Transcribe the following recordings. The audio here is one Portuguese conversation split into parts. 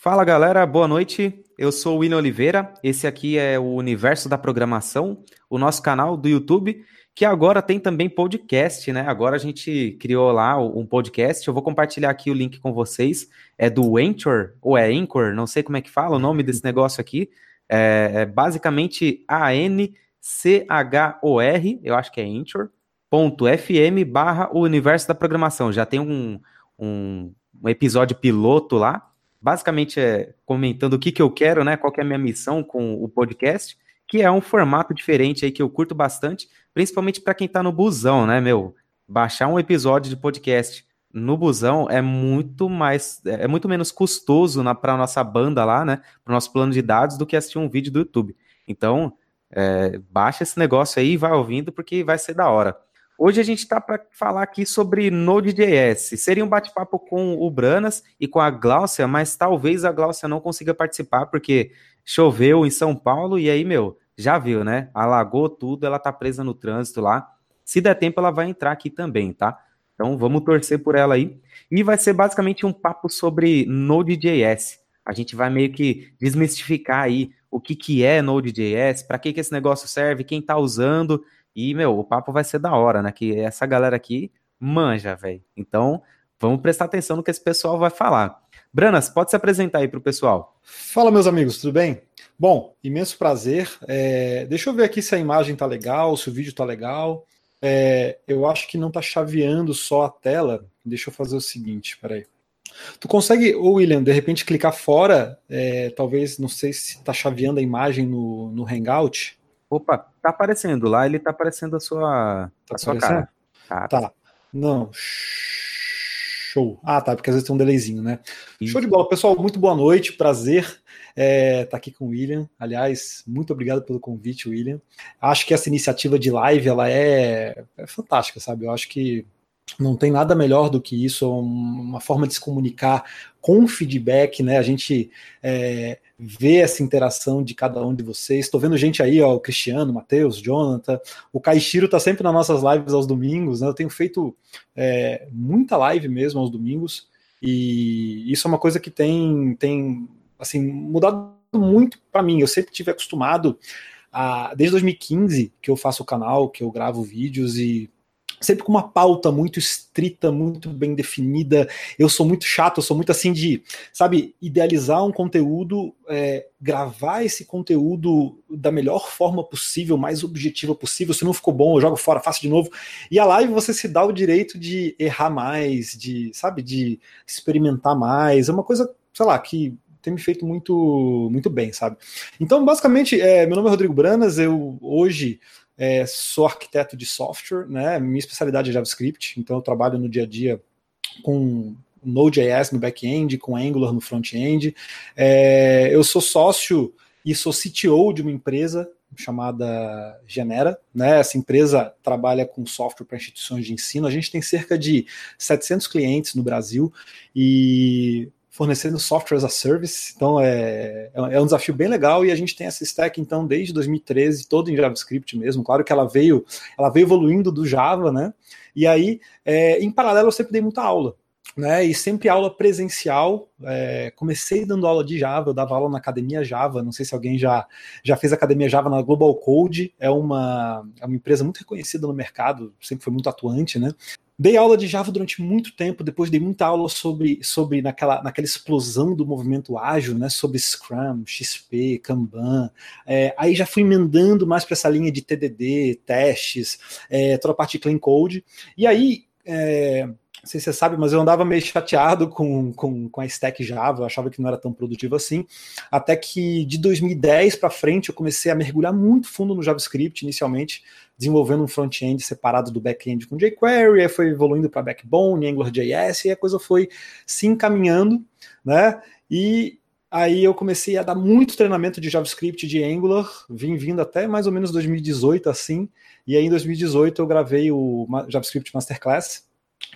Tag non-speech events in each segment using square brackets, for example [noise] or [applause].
Fala galera, boa noite. Eu sou o William Oliveira. Esse aqui é o Universo da Programação, o nosso canal do YouTube, que agora tem também podcast, né? Agora a gente criou lá um podcast. Eu vou compartilhar aqui o link com vocês. É do Anchor, ou é Anchor, não sei como é que fala o nome desse negócio aqui. É, é basicamente A-N-C-H-O-R, eu acho que é Anchor.fm barra o Universo da Programação. Já tem um, um, um episódio piloto lá basicamente é comentando o que, que eu quero, né? Qual que é a minha missão com o podcast, que é um formato diferente aí que eu curto bastante, principalmente para quem está no busão, né, meu? Baixar um episódio de podcast no busão é muito mais, é muito menos custoso para nossa banda lá, né? Para o nosso plano de dados do que assistir um vídeo do YouTube. Então, é, baixa esse negócio aí e vai ouvindo porque vai ser da hora. Hoje a gente está para falar aqui sobre Node.js. Seria um bate-papo com o Branas e com a Gláucia, mas talvez a Gláucia não consiga participar porque choveu em São Paulo e aí, meu, já viu, né? Alagou tudo, ela tá presa no trânsito lá. Se der tempo, ela vai entrar aqui também, tá? Então vamos torcer por ela aí. E vai ser basicamente um papo sobre Node.js. A gente vai meio que desmistificar aí o que, que é Node.js, para que, que esse negócio serve, quem está usando e, meu, o papo vai ser da hora, né? Que essa galera aqui manja, velho. Então, vamos prestar atenção no que esse pessoal vai falar. Branas, pode se apresentar aí pro pessoal. Fala, meus amigos, tudo bem? Bom, imenso prazer. É, deixa eu ver aqui se a imagem tá legal, se o vídeo tá legal. É, eu acho que não tá chaveando só a tela. Deixa eu fazer o seguinte, peraí. Tu consegue, ô William, de repente clicar fora, é, talvez, não sei se tá chaveando a imagem no, no Hangout. Opa, tá aparecendo lá, ele tá aparecendo a sua, tá a sua cara. Tá. tá. Não. Show. Ah, tá, porque às vezes tem um delayzinho, né? Isso. Show de bola. Pessoal, muito boa noite, prazer estar é, tá aqui com o William. Aliás, muito obrigado pelo convite, William. Acho que essa iniciativa de live, ela é, é fantástica, sabe? Eu acho que não tem nada melhor do que isso, uma forma de se comunicar com feedback, né? A gente é, vê essa interação de cada um de vocês. Estou vendo gente aí, ó, o Cristiano, o Matheus, Jonathan, o Caixiro está sempre nas nossas lives aos domingos, né? Eu tenho feito é, muita live mesmo aos domingos, e isso é uma coisa que tem, tem assim, mudado muito para mim. Eu sempre tive acostumado a, desde 2015 que eu faço o canal, que eu gravo vídeos e sempre com uma pauta muito estrita, muito bem definida. Eu sou muito chato, eu sou muito assim de, sabe, idealizar um conteúdo, é, gravar esse conteúdo da melhor forma possível, mais objetiva possível. Se não ficou bom, eu jogo fora, faço de novo. E a live você se dá o direito de errar mais, de, sabe, de experimentar mais. É uma coisa, sei lá, que tem me feito muito, muito bem, sabe? Então, basicamente, é, meu nome é Rodrigo Branas, eu hoje é, sou arquiteto de software, né? Minha especialidade é JavaScript, então eu trabalho no dia a dia com Node.js no back-end, com Angular no front-end. É, eu sou sócio e sou CTO de uma empresa chamada Genera, né? Essa empresa trabalha com software para instituições de ensino. A gente tem cerca de 700 clientes no Brasil e fornecendo software as a service. Então é, é, é um desafio bem legal e a gente tem essa stack então desde 2013 todo em JavaScript mesmo. Claro que ela veio ela veio evoluindo do Java, né? E aí é, em paralelo eu sempre dei muita aula. Né, e sempre aula presencial. É, comecei dando aula de Java, eu dava aula na Academia Java. Não sei se alguém já, já fez Academia Java na Global Code, é uma, é uma empresa muito reconhecida no mercado, sempre foi muito atuante, né? Dei aula de Java durante muito tempo, depois dei muita aula sobre, sobre naquela, naquela explosão do movimento ágil, né, sobre Scrum, XP, Kanban. É, aí já fui emendando mais para essa linha de TDD, testes, é, toda a parte de clean code. E aí, é, não sei se você sabe, mas eu andava meio chateado com, com, com a stack Java, achava que não era tão produtivo assim, até que de 2010 para frente eu comecei a mergulhar muito fundo no JavaScript inicialmente, desenvolvendo um front-end separado do back-end com jQuery, aí foi evoluindo para Backbone, AngularJS, e a coisa foi se encaminhando, né? E aí eu comecei a dar muito treinamento de JavaScript de Angular, vim vindo até mais ou menos 2018 assim, e aí em 2018 eu gravei o JavaScript Masterclass,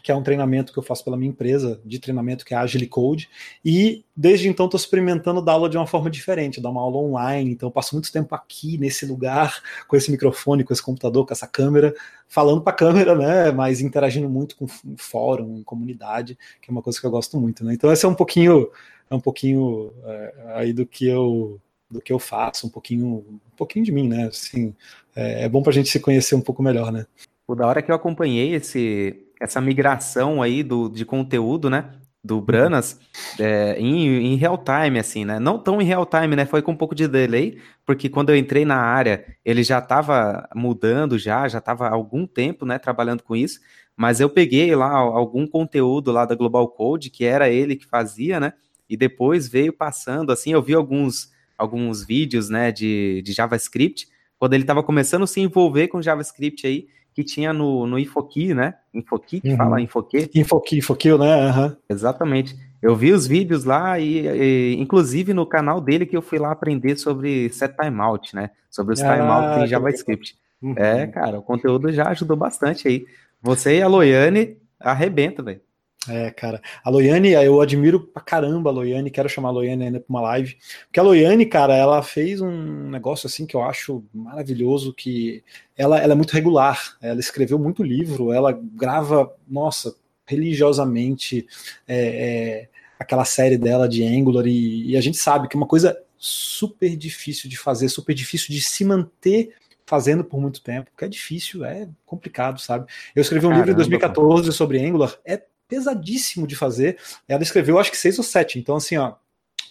que é um treinamento que eu faço pela minha empresa, de treinamento que é Agile Code, e desde então estou experimentando dar aula de uma forma diferente, dar uma aula online, então passo muito tempo aqui nesse lugar, com esse microfone, com esse computador, com essa câmera, falando para a câmera, né, mas interagindo muito com fórum, comunidade, que é uma coisa que eu gosto muito, né, então essa é um pouquinho é um pouquinho é, aí do que eu do que eu faço, um pouquinho, um pouquinho de mim, né? Assim, é, é bom para a gente se conhecer um pouco melhor, né? O da hora que eu acompanhei esse, essa migração aí do, de conteúdo, né? Do Branas é, em, em real time, assim, né? Não tão em real time, né? Foi com um pouco de delay, porque quando eu entrei na área, ele já estava mudando já, já estava algum tempo, né? Trabalhando com isso. Mas eu peguei lá algum conteúdo lá da Global Code, que era ele que fazia, né? E depois veio passando, assim, eu vi alguns, alguns vídeos, né, de, de JavaScript, quando ele estava começando a se envolver com JavaScript aí, que tinha no, no Infoki, né? Infoki, que uhum. fala Infoki. Infoki, Infoki, né? Uhum. Exatamente. Eu vi os vídeos lá e, e, inclusive no canal dele que eu fui lá aprender sobre set timeout, né? Sobre os ah, timeouts em JavaScript. Uhum. É, cara, o conteúdo já ajudou bastante aí. Você e a Loiane arrebenta, velho. É, cara. A Loiane, eu admiro pra caramba a Loiane, quero chamar a Loiane ainda pra uma live. Porque a Loiane, cara, ela fez um negócio assim que eu acho maravilhoso, que ela, ela é muito regular, ela escreveu muito livro, ela grava, nossa, religiosamente é, é, aquela série dela de Angular, e, e a gente sabe que é uma coisa super difícil de fazer, super difícil de se manter fazendo por muito tempo, porque é difícil, é complicado, sabe? Eu escrevi um Caramba, livro em 2014 cara. sobre Angular, é pesadíssimo de fazer. Ela escreveu, acho que seis ou sete. Então, assim, ó,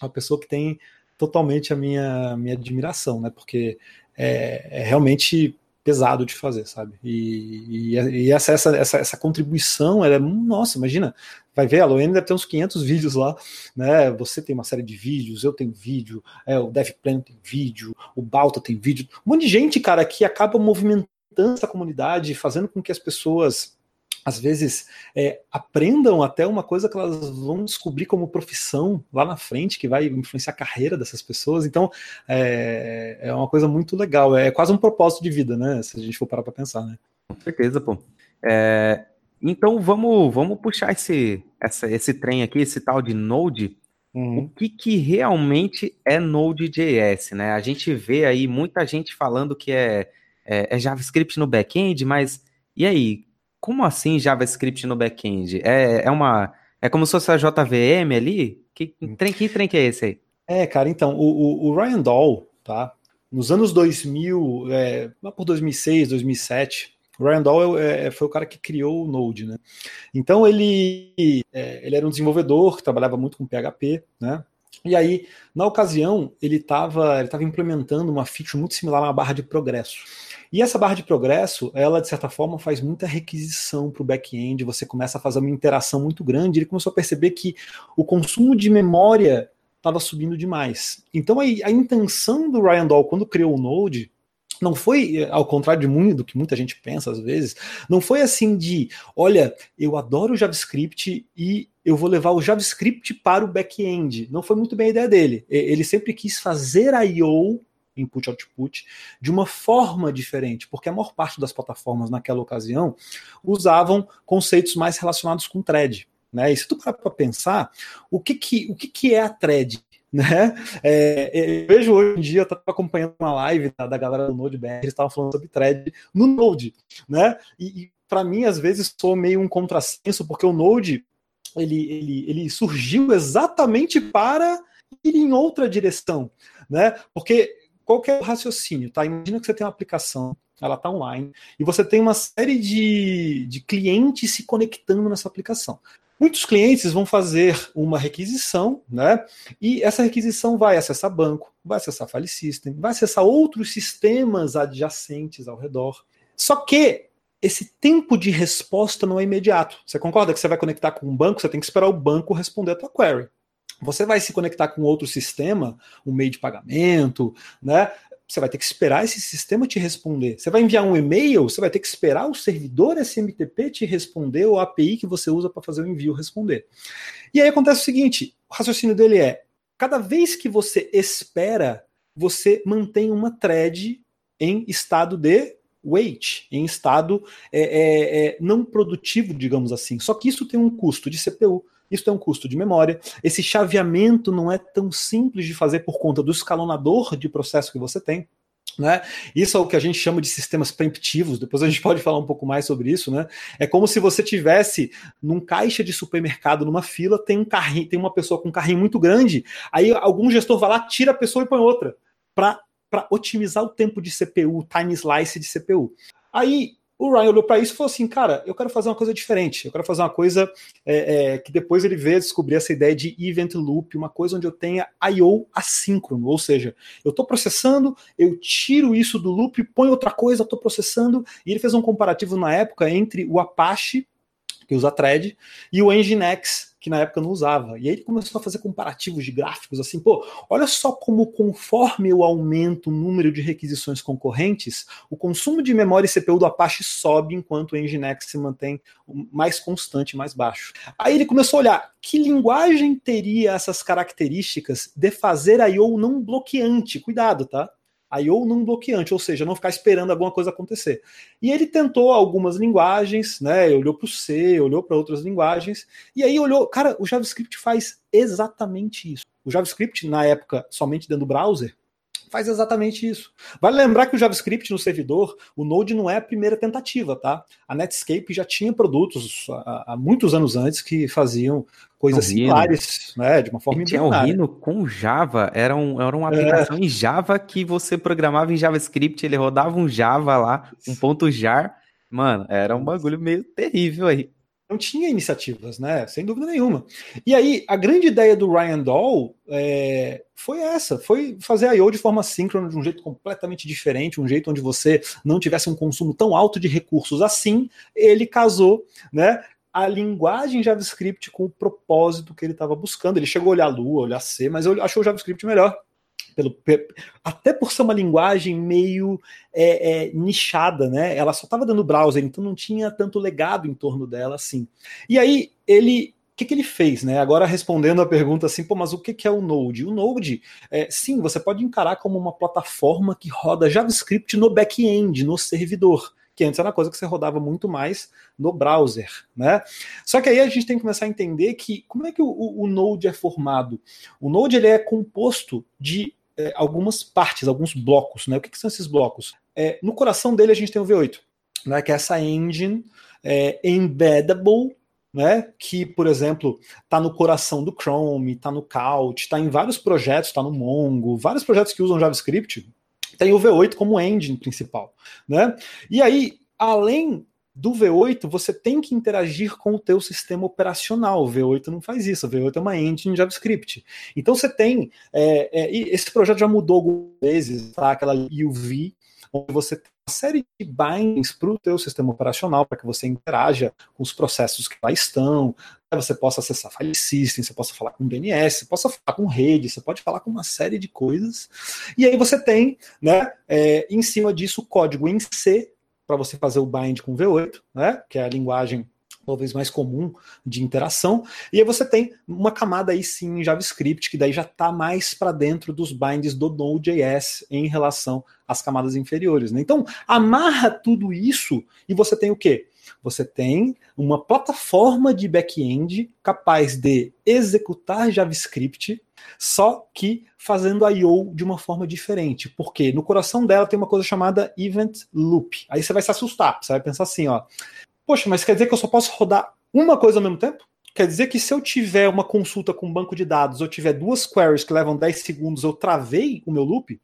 uma pessoa que tem totalmente a minha, minha admiração, né? Porque é, é realmente pesado de fazer, sabe? E, e, e essa, essa, essa, essa, contribuição, ela é, nossa, imagina, vai ver, a Loene deve ter uns 500 vídeos lá, né? Você tem uma série de vídeos, eu tenho vídeo, é, o DevPlan tem vídeo, o Balta tem vídeo, um monte de gente, cara, que acaba movimentando essa comunidade, fazendo com que as pessoas às vezes é, aprendam até uma coisa que elas vão descobrir como profissão lá na frente, que vai influenciar a carreira dessas pessoas. Então é, é uma coisa muito legal, é quase um propósito de vida, né? Se a gente for parar para pensar, né? Com certeza, pô. É, então vamos, vamos puxar esse, essa, esse trem aqui, esse tal de Node. Uhum. O que, que realmente é Node.js, né? A gente vê aí muita gente falando que é, é, é JavaScript no back-end, mas e aí? Como assim JavaScript no back-end? É, é uma. É como se fosse a JVM ali? Que hum. trem, que trem que é esse aí? É, cara, então, o, o, Ryan Dahl, tá? Nos anos 2000, é, lá por 2006, 2007, o Ryan Dahl é, é, foi o cara que criou o Node, né? Então ele, é, ele era um desenvolvedor que trabalhava muito com PHP, né? E aí, na ocasião, ele estava ele tava implementando uma feature muito similar a uma barra de progresso. E essa barra de progresso, ela de certa forma faz muita requisição para o back-end, você começa a fazer uma interação muito grande, ele começou a perceber que o consumo de memória estava subindo demais. Então a, a intenção do Ryan Dahl quando criou o Node não foi, ao contrário de muito do que muita gente pensa às vezes, não foi assim de, olha, eu adoro JavaScript e eu vou levar o JavaScript para o back-end. Não foi muito bem a ideia dele. Ele sempre quis fazer I.O input output de uma forma diferente, porque a maior parte das plataformas naquela ocasião usavam conceitos mais relacionados com thread. Né? E se tu parar para pensar, o que, que, o que, que é a thread? [laughs] Né? É, eu vejo hoje em dia, eu estava acompanhando uma live da, da galera do Node.br, eles estavam falando sobre thread no Node, né? E, e para mim, às vezes, sou meio um contrassenso, porque o Node ele, ele, ele surgiu exatamente para ir em outra direção, né? Porque qual que é o raciocínio? Tá? Imagina que você tem uma aplicação, ela está online, e você tem uma série de, de clientes se conectando nessa aplicação. Muitos clientes vão fazer uma requisição, né? E essa requisição vai acessar banco, vai acessar file system, vai acessar outros sistemas adjacentes ao redor. Só que esse tempo de resposta não é imediato. Você concorda que você vai conectar com um banco, você tem que esperar o banco responder a tua query. Você vai se conectar com outro sistema, um meio de pagamento, né? Você vai ter que esperar esse sistema te responder. Você vai enviar um e-mail, você vai ter que esperar o servidor SMTP te responder ou a API que você usa para fazer o envio responder. E aí acontece o seguinte: o raciocínio dele é: cada vez que você espera, você mantém uma thread em estado de wait, em estado é, é, é, não produtivo, digamos assim. Só que isso tem um custo de CPU, isso tem um custo de memória. Esse chaveamento não é tão simples de fazer por conta do escalonador de processo que você tem. Né? Isso é o que a gente chama de sistemas preemptivos. Depois a gente [laughs] pode falar um pouco mais sobre isso, né? É como se você tivesse num caixa de supermercado, numa fila, tem um carrinho, tem uma pessoa com um carrinho muito grande, aí algum gestor vai lá, tira a pessoa e põe outra para otimizar o tempo de CPU, time slice de CPU. Aí o Ryan olhou para isso e falou assim: cara, eu quero fazer uma coisa diferente, eu quero fazer uma coisa é, é, que depois ele veio descobrir essa ideia de event loop, uma coisa onde eu tenha I/O assíncrono, ou seja, eu estou processando, eu tiro isso do loop, ponho outra coisa, estou processando, e ele fez um comparativo na época entre o Apache, que usa thread, e o Nginx, que na época não usava. E aí ele começou a fazer comparativos de gráficos assim, pô, olha só como conforme eu aumento o número de requisições concorrentes, o consumo de memória e CPU do Apache sobe enquanto o Nginx se mantém mais constante, mais baixo. Aí ele começou a olhar que linguagem teria essas características de fazer I/O não bloqueante. Cuidado, tá? I/O não bloqueante, ou seja, não ficar esperando alguma coisa acontecer. E ele tentou algumas linguagens, né? Olhou para o C, olhou para outras linguagens, e aí olhou, cara, o JavaScript faz exatamente isso. O JavaScript, na época, somente dentro do browser, faz exatamente isso. Vale lembrar que o JavaScript no servidor, o Node não é a primeira tentativa, tá? A Netscape já tinha produtos há, há muitos anos antes que faziam coisas similares, né, de uma forma Tinha o Rhino com Java, era, um, era uma aplicação é. em Java que você programava em JavaScript, ele rodava um Java lá, um ponto jar, mano, era um bagulho meio terrível aí não tinha iniciativas, né? Sem dúvida nenhuma. E aí, a grande ideia do Ryan Doll é, foi essa: foi fazer I.O. de forma síncrona, de um jeito completamente diferente, um jeito onde você não tivesse um consumo tão alto de recursos assim. Ele casou, né? A linguagem JavaScript com o propósito que ele estava buscando. Ele chegou a olhar Lua, olhar C, mas achou o JavaScript melhor pelo, até por ser uma linguagem meio é, é, nichada, né? Ela só estava dando browser, então não tinha tanto legado em torno dela assim. E aí ele o que, que, ele fez, né? Agora respondendo a pergunta assim, pô, mas o que, que é o Node? O Node, é, sim, você pode encarar como uma plataforma que roda JavaScript no back-end, no servidor que antes era uma coisa que você rodava muito mais no browser, né? Só que aí a gente tem que começar a entender que como é que o, o Node é formado? O Node ele é composto de é, algumas partes, alguns blocos, né? O que, que são esses blocos? É, no coração dele a gente tem o V8, né? Que é essa engine é, embeddable né, que, por exemplo, está no coração do Chrome, está no Couch, está em vários projetos, está no Mongo, vários projetos que usam JavaScript, tem o V8 como engine principal, né? E aí, além do V8, você tem que interagir com o teu sistema operacional. O V8 não faz isso, o V8 é uma engine JavaScript. Então você tem, é, é, esse projeto já mudou algumas vezes, tá? aquela UV, onde você tem uma série de bindings para o teu sistema operacional, para que você interaja com os processos que lá estão, você possa acessar file system, você possa falar com DNS, você possa falar com rede, você pode falar com uma série de coisas. E aí você tem, né, é, em cima disso, o código em C para você fazer o bind com V8, né, que é a linguagem talvez mais comum de interação. E aí você tem uma camada aí sim em JavaScript, que daí já está mais para dentro dos binds do Node.js em relação às camadas inferiores. Né? Então, amarra tudo isso e você tem o quê? Você tem uma plataforma de back-end capaz de executar JavaScript, só que fazendo I/O de uma forma diferente. Porque no coração dela tem uma coisa chamada Event Loop. Aí você vai se assustar, você vai pensar assim, ó, poxa, mas quer dizer que eu só posso rodar uma coisa ao mesmo tempo? Quer dizer que se eu tiver uma consulta com um banco de dados, eu tiver duas queries que levam 10 segundos, eu travei o meu loop?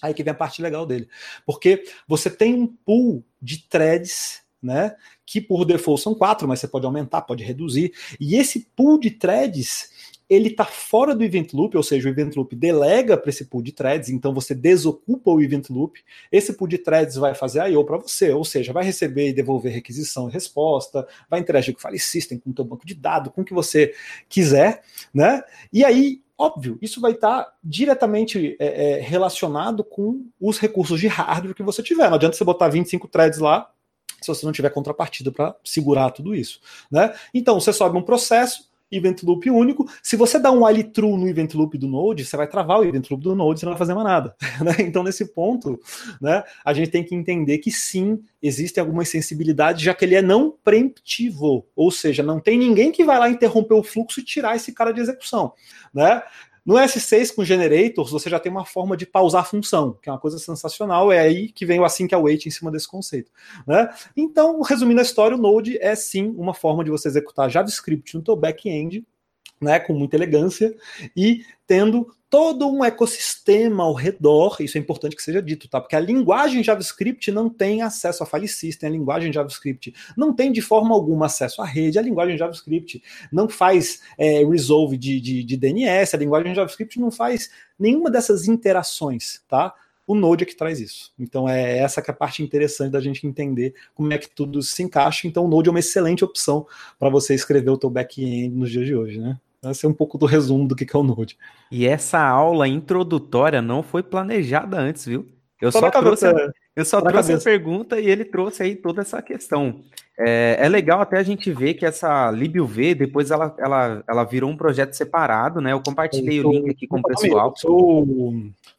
Aí que vem a parte legal dele. Porque você tem um pool de threads né? Que por default são quatro, mas você pode aumentar, pode reduzir. E esse pool de threads ele está fora do event loop, ou seja, o event loop delega para esse pool de threads, então você desocupa o event loop. Esse pool de threads vai fazer I/O para você, ou seja, vai receber e devolver requisição e resposta, vai interagir com o file system, com o teu banco de dados, com o que você quiser, né? E aí Óbvio, isso vai estar diretamente é, é, relacionado com os recursos de hardware que você tiver. Não adianta você botar 25 threads lá se você não tiver contrapartida para segurar tudo isso. Né? Então, você sobe um processo, event loop único. Se você dá um while true no event loop do Node, você vai travar o event loop do Node, você não vai fazer mais nada. [laughs] Né? Então, nesse ponto, né, a gente tem que entender que sim, existem algumas sensibilidades, já que ele é não preemptivo, ou seja, não tem ninguém que vai lá interromper o fluxo e tirar esse cara de execução. Né? No S6 com generators, você já tem uma forma de pausar a função, que é uma coisa sensacional. É aí que vem o async await em cima desse conceito. Né? Então, resumindo a história, o Node é sim uma forma de você executar JavaScript no seu back-end né, com muita elegância e tendo todo um ecossistema ao redor, isso é importante que seja dito, tá? Porque a linguagem JavaScript não tem acesso a file system, a linguagem JavaScript não tem de forma alguma acesso à rede, a linguagem JavaScript não faz é, resolve de, de, de DNS, a linguagem JavaScript não faz nenhuma dessas interações, tá? O Node é que traz isso. Então é essa que é a parte interessante da gente entender como é que tudo se encaixa. Então o Node é uma excelente opção para você escrever o teu back-end nos dias de hoje, né? Esse é um pouco do resumo do que é o Node. E essa aula introdutória não foi planejada antes, viu? Eu só, só trouxe, a, eu só trouxe a pergunta e ele trouxe aí toda essa questão. É, é, legal até a gente ver que essa LibUV, depois ela, ela, ela virou um projeto separado, né? Eu compartilhei eu, o link aqui com o pessoal.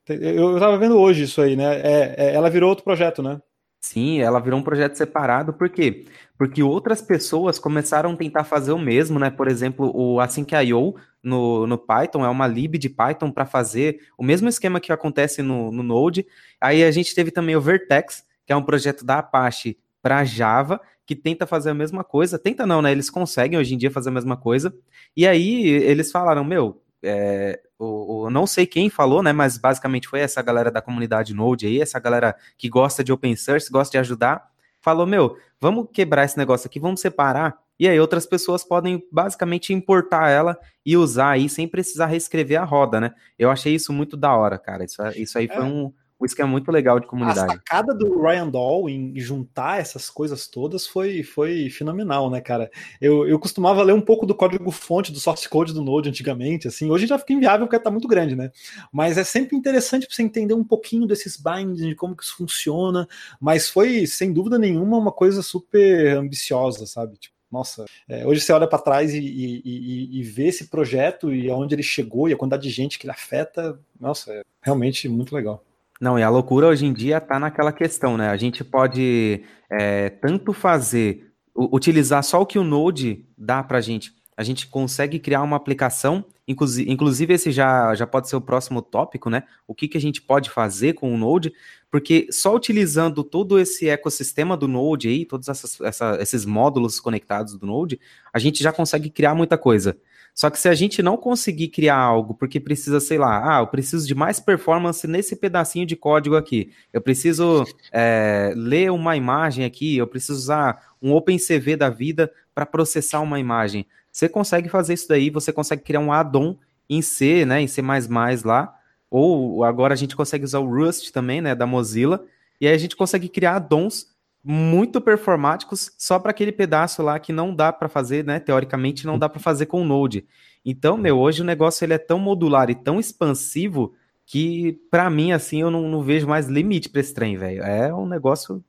Eu, estava vendo hoje isso aí, né? É, é, ela virou outro projeto, né? Sim, ela virou um projeto separado, por quê? Porque outras pessoas começaram a tentar fazer o mesmo, né? Por exemplo, o Async.io no, no Python é uma lib de Python para fazer o mesmo esquema que acontece no, no Node. Aí a gente teve também o Vertex, que é um projeto da Apache para Java, que tenta fazer a mesma coisa. Tenta não, né? Eles conseguem hoje em dia fazer a mesma coisa. E aí eles falaram, meu, é, o, o, não sei quem falou, né, mas basicamente foi essa galera da comunidade Node aí, essa galera que gosta de open source, gosta de ajudar, falou, meu, vamos quebrar esse negócio aqui, vamos separar, e aí outras pessoas podem basicamente importar ela e usar aí sem precisar reescrever a roda, né? Eu achei isso muito da hora, cara, isso, isso aí foi é. um, um esquema muito legal de comunidade. A sacada do Ryan Dahl em juntar essas coisas todas foi, foi fenomenal, né, cara? Eu, eu costumava ler um pouco do código-fonte, do source code do Node antigamente, assim, hoje já fica inviável porque tá muito grande, né? Mas é sempre interessante para você entender um pouquinho desses bindings, de como que isso funciona, mas foi, sem dúvida nenhuma, uma coisa super ambiciosa, sabe? Tipo, nossa, é, hoje você olha para trás e, e, e, e, vê esse projeto e aonde ele chegou e a quantidade de gente que ele afeta, nossa, é realmente muito legal. Não, e a loucura hoje em dia está naquela questão, né? A gente pode é, tanto fazer, utilizar só o que o Node dá para a gente. A gente consegue criar uma aplicação, inclusive, esse já, já pode ser o próximo tópico, né? O que, que a gente pode fazer com o Node, porque só utilizando todo esse ecossistema do Node aí, todos essas, essa, esses módulos conectados do Node, a gente já consegue criar muita coisa. Só que se a gente não conseguir criar algo porque precisa, sei lá, ah, eu preciso de mais performance nesse pedacinho de código aqui, eu preciso é, ler uma imagem aqui, eu preciso usar um OpenCV da vida para processar uma imagem. Você consegue fazer isso daí, você consegue criar um add-on em C, né, em C++ lá, ou agora a gente consegue usar o Rust também, né, da Mozilla, e aí a gente consegue criar add-ons muito performáticos só para aquele pedaço lá que não dá para fazer, né? Teoricamente não dá para fazer com o Node. Então, meu, hoje o negócio ele é tão modular e tão expansivo que para mim assim eu não, não, vejo mais limite para esse trem, velho. É um negócio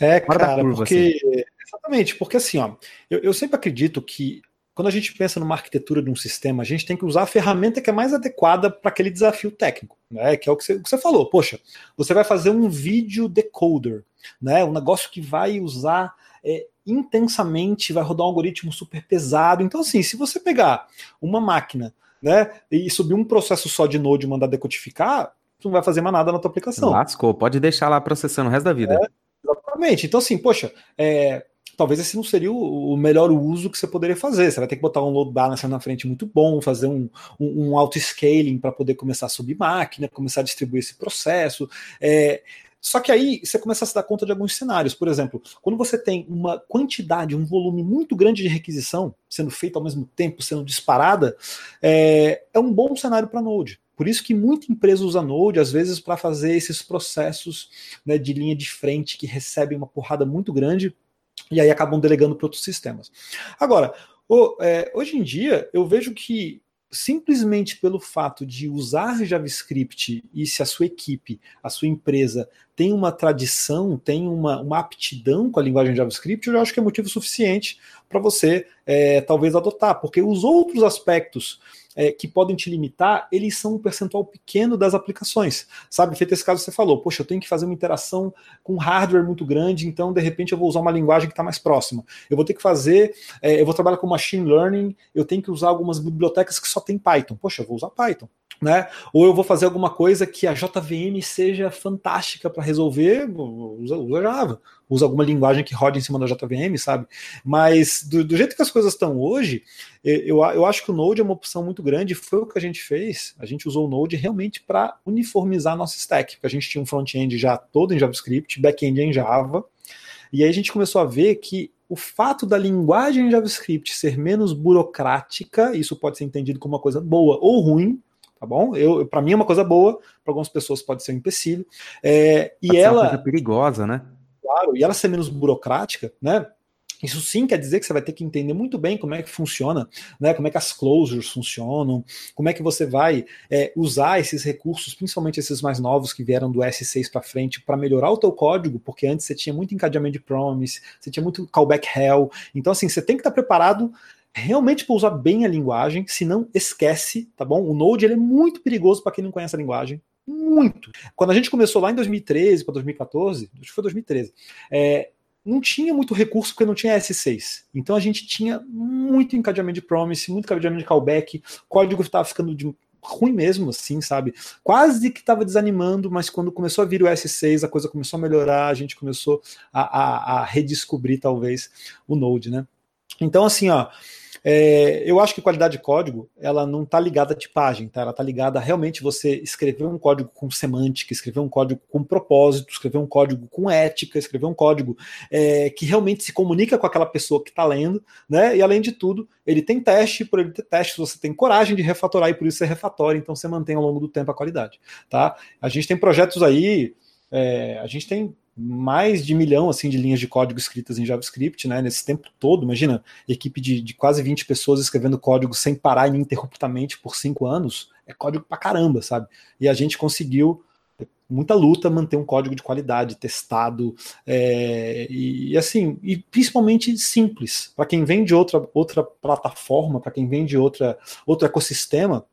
é, cara, curva, porque assim. exatamente, porque assim, ó, eu, eu sempre acredito que quando a gente pensa numa arquitetura de um sistema, a gente tem que usar a ferramenta que é mais adequada para aquele desafio técnico, né? Que é o que você, o que você, falou. Poxa, você vai fazer um vídeo decoder, né? Um negócio que vai usar é, intensamente, vai rodar um algoritmo super pesado. Então, assim, se você pegar uma máquina, né, e subir um processo só de Node e mandar decodificar, tu não vai fazer mais nada na tua aplicação. Lascou, pode deixar lá processando o resto da vida. É, exatamente. Então, assim, poxa, é, talvez esse não seria o, melhor uso que você poderia fazer. Você vai ter que botar um load balancer na frente muito bom, fazer um, um, um auto-scaling para poder começar a subir máquina, começar a distribuir esse processo. É, só que aí você começa a se dar conta de alguns cenários. Por exemplo, quando você tem uma quantidade, um volume muito grande de requisição sendo feita ao mesmo tempo, sendo disparada, é, é um bom cenário para Node. Por isso que muita empresa usa Node, às vezes, para fazer esses processos né, de linha de frente que recebem uma porrada muito grande e aí acabam delegando para outros sistemas. Agora, o, é, hoje em dia, eu vejo que simplesmente pelo fato de usar JavaScript e se a sua equipe, a sua empresa tem uma tradição, tem uma, uma aptidão com a linguagem JavaScript, eu acho que é motivo suficiente para você é, talvez adotar, porque os outros aspectos é, que podem te limitar, eles são um percentual pequeno das aplicações. Sabe, feito esse caso você falou, poxa, eu tenho que fazer uma interação com hardware muito grande, então de repente eu vou usar uma linguagem que está mais próxima. Eu vou ter que fazer, é, eu vou trabalhar com machine learning, eu tenho que usar algumas bibliotecas que só tem Python. Poxa, eu vou usar Python né? Ou eu vou fazer alguma coisa que a JVM seja fantástica para resolver, usa, usa, Java, usa alguma linguagem que roda em cima da JVM, sabe? Mas do, do jeito que as coisas estão hoje, eu, eu acho que o Node é uma opção muito grande. Foi o que a gente fez. A gente usou o Node realmente para uniformizar nosso stack, porque a gente tinha um front-end já todo em JavaScript, back-end em Java. E aí a gente começou a ver que o fato da linguagem JavaScript ser menos burocrática, isso pode ser entendido como uma coisa boa ou ruim, tá bom? Eu, para mim é uma coisa boa, para algumas pessoas pode ser um empecilho. É, e ela. Uma coisa perigosa, né? Claro, e ela ser menos burocrática, né? Isso sim quer dizer que você vai ter que entender muito bem como é que funciona, né? Como é que as closures funcionam, como é que você vai é, usar esses recursos, principalmente esses mais novos que vieram do S6 para frente, para melhorar o teu código, porque antes você tinha muito encadeamento de promise, você tinha muito callback hell. Então, assim, você tem que estar preparado realmente para usar bem a linguagem, senão esquece, tá bom? O Node ele é muito perigoso para quem não conhece a linguagem. Muito. Quando a gente começou lá em 2013 para 2014, acho que foi 2013, é, não tinha muito recurso porque não tinha S6. Então a gente tinha muito encadeamento de promise, muito encadeamento de callback, código estava ficando de ruim mesmo, assim, sabe? Quase que estava desanimando, mas quando começou a vir o S6, a coisa começou a melhorar, a gente começou a, a, a redescobrir, talvez, o Node, né? Então, assim, ó, é, eu acho que qualidade de código ela não está ligada à tipagem, tá? Ela está ligada a realmente você escrever um código com semântica, escrever um código com propósito, escrever um código com ética, escrever um código é, que realmente se comunica com aquela pessoa que está lendo, né? E além de tudo, ele tem teste, por ele ter teste, você tem coragem de refatorar e por isso você refatora, então você mantém ao longo do tempo a qualidade, tá? A gente tem projetos aí, é, a gente tem mais de milhão assim de linhas de código escritas em JavaScript, né? Nesse tempo todo, imagina, equipe de, de quase 20 pessoas escrevendo código sem parar ininterruptamente por cinco anos, é código pra caramba, sabe? E a gente conseguiu muita luta manter um código de qualidade, testado, é, e, assim, e principalmente simples. Para quem vem de outra, outra plataforma, para quem vem de outra, outro ecossistema,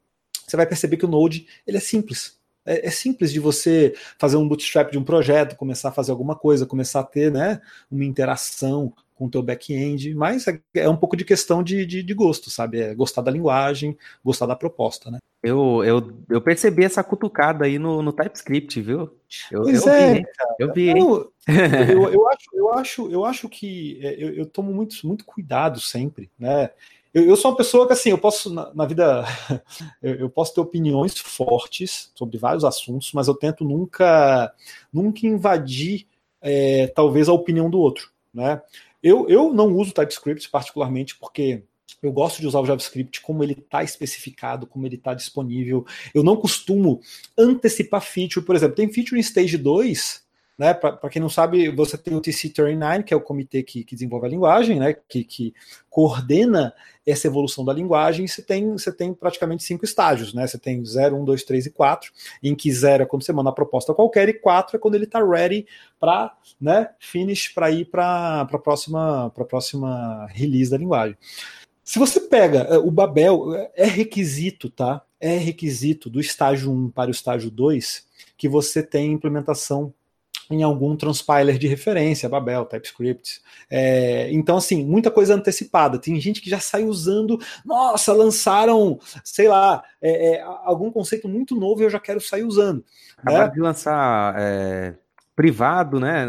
você vai perceber que o Node ele é simples. É, é, simples de você fazer um bootstrap de um projeto, começar a fazer alguma coisa, começar a ter né, uma interação com o teu back-end, mas é, é, um pouco de questão de, de, de, gosto, sabe? É gostar da linguagem, gostar da proposta, né? Eu, eu, eu percebi essa cutucada aí no, no TypeScript, viu? Eu, pois eu é, vi, eu vi. Eu, eu, eu, [laughs] acho, eu, acho, eu acho que é, eu, eu tomo muito, muito cuidado sempre, né? Eu, eu, sou uma pessoa que, assim, eu posso, na, na vida, [laughs] eu, eu, posso ter opiniões fortes sobre vários assuntos, mas eu tento nunca, nunca invadir, é, talvez, a opinião do outro, né? Eu, eu não uso TypeScript particularmente porque eu gosto de usar o JavaScript como ele está especificado, como ele está disponível. Eu não costumo antecipar feature, por exemplo, tem feature em stage 2 né? Para quem não sabe, você tem o TC39, que é o comitê que, que desenvolve a linguagem, né? que, que coordena essa evolução da linguagem. Você tem, você tem praticamente cinco estágios. Né? Você tem 0, 1, 2, 3 e 4, em que 0 é quando você manda a proposta qualquer, e 4 é quando ele está ready para né, finish para ir para a próxima, próxima release da linguagem. Se você pega eh, o Babel, é requisito, tá? É requisito do estágio 1 para o estágio 2 que você tem implementação em algum transpiler de referência, Babel, TypeScript. É, então, assim, muita coisa antecipada. Tem gente que já sai usando, nossa, lançaram, sei lá, é, é, algum conceito muito novo e eu já quero sair usando. Acabaram né? de lançar é, privado, né?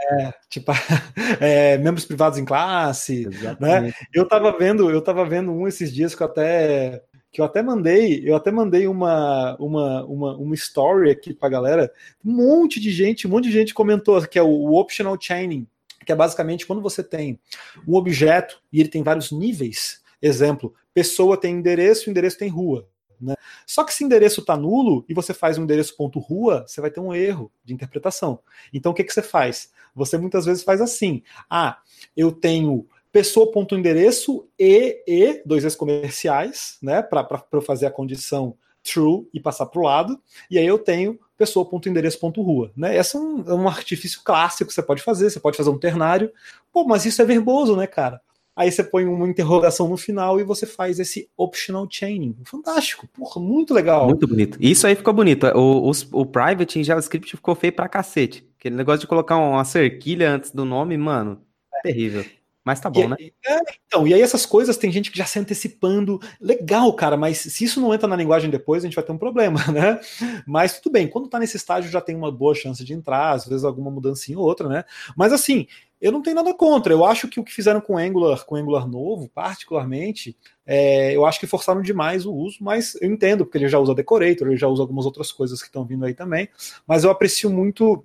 É, tipo, [laughs] é, membros privados em classe, né? Eu tava vendo, eu tava vendo um esses dias que eu até que eu até mandei, eu até mandei uma, uma, uma, uma story aqui pra galera. Um monte de gente, um monte de gente comentou que é o, o optional chaining, que é basicamente quando você tem um objeto e ele tem vários níveis. Exemplo, pessoa tem endereço, endereço tem rua. Né? Só que se endereço está nulo e você faz um endereço ponto rua, você vai ter um erro de interpretação. Então o que, que você faz? Você muitas vezes faz assim: ah, eu tenho pessoa.endereço e, e dois ex comerciais, né, para eu fazer a condição true e passar para o lado, e aí eu tenho pessoa.endereço.rua. Né? Esse é um, é um artifício clássico que você pode fazer, você pode fazer um ternário. Pô, mas isso é verboso, né, cara? aí você põe uma interrogação no final e você faz esse optional chaining. Fantástico, porra, muito legal. Muito bonito. Isso aí ficou bonito. O, o, o private em JavaScript ficou feio pra cacete. Aquele negócio de colocar uma cerquilha antes do nome, mano, é. terrível. Mas tá bom, e, né? É, então, e aí essas coisas tem gente que já se antecipando. Legal, cara, mas se isso não entra na linguagem depois, a gente vai ter um problema, [laughs] né? Mas tudo bem, quando tá nesse estágio já tem uma boa chance de entrar, às vezes alguma mudança ou outra, né? Mas assim, eu não tenho nada contra. Eu acho que o que fizeram com Angular, com Angular novo, particularmente, é, eu acho que forçaram demais o uso, mas eu entendo, porque ele já usa Decorator, ele já usa algumas outras coisas que estão vindo aí também. Mas eu aprecio muito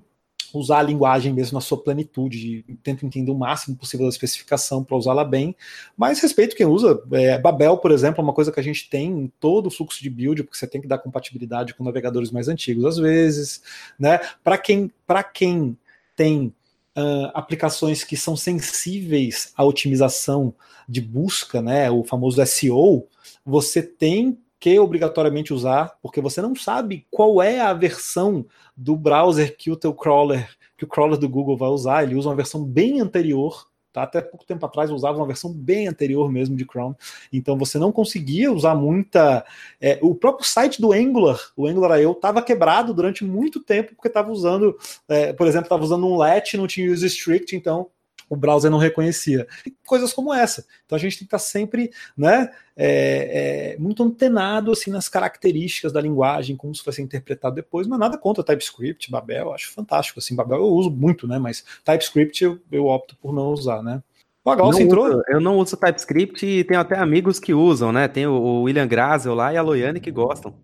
usar a linguagem mesmo na sua plenitude, tento entender o máximo possível da especificação para usá-la bem, mas respeito quem usa. É, Babel, por exemplo, é uma coisa que a gente tem em todo o fluxo de build, porque você tem que dar compatibilidade com navegadores mais antigos às vezes, né? Para quem, quem tem uh, aplicações que são sensíveis à otimização de busca, né? O famoso SEO, você tem que obrigatoriamente usar, porque você não sabe qual é a versão do browser que o teu crawler, que o crawler do Google vai usar. Ele usa uma versão bem anterior, tá? Até pouco tempo atrás usava uma versão bem anterior mesmo de Chrome. Então você não conseguia usar muita. É, o próprio site do Angular, o Angular IO, estava quebrado durante muito tempo porque estava usando, é, por exemplo, estava usando um let, não tinha use strict, então o browser não reconhecia. E coisas como essa. Então a gente tem que estar sempre né, é, é, muito antenado assim, nas características da linguagem, como isso vai ser interpretado depois, mas nada contra TypeScript, Babel, acho fantástico. Assim, Babel eu uso muito, né? Mas TypeScript eu, eu opto por não usar, né? O Glaucio entrou? Uso, eu não uso TypeScript e tenho até amigos que usam, né? Tem o William Grazel lá e a Loiane que gostam.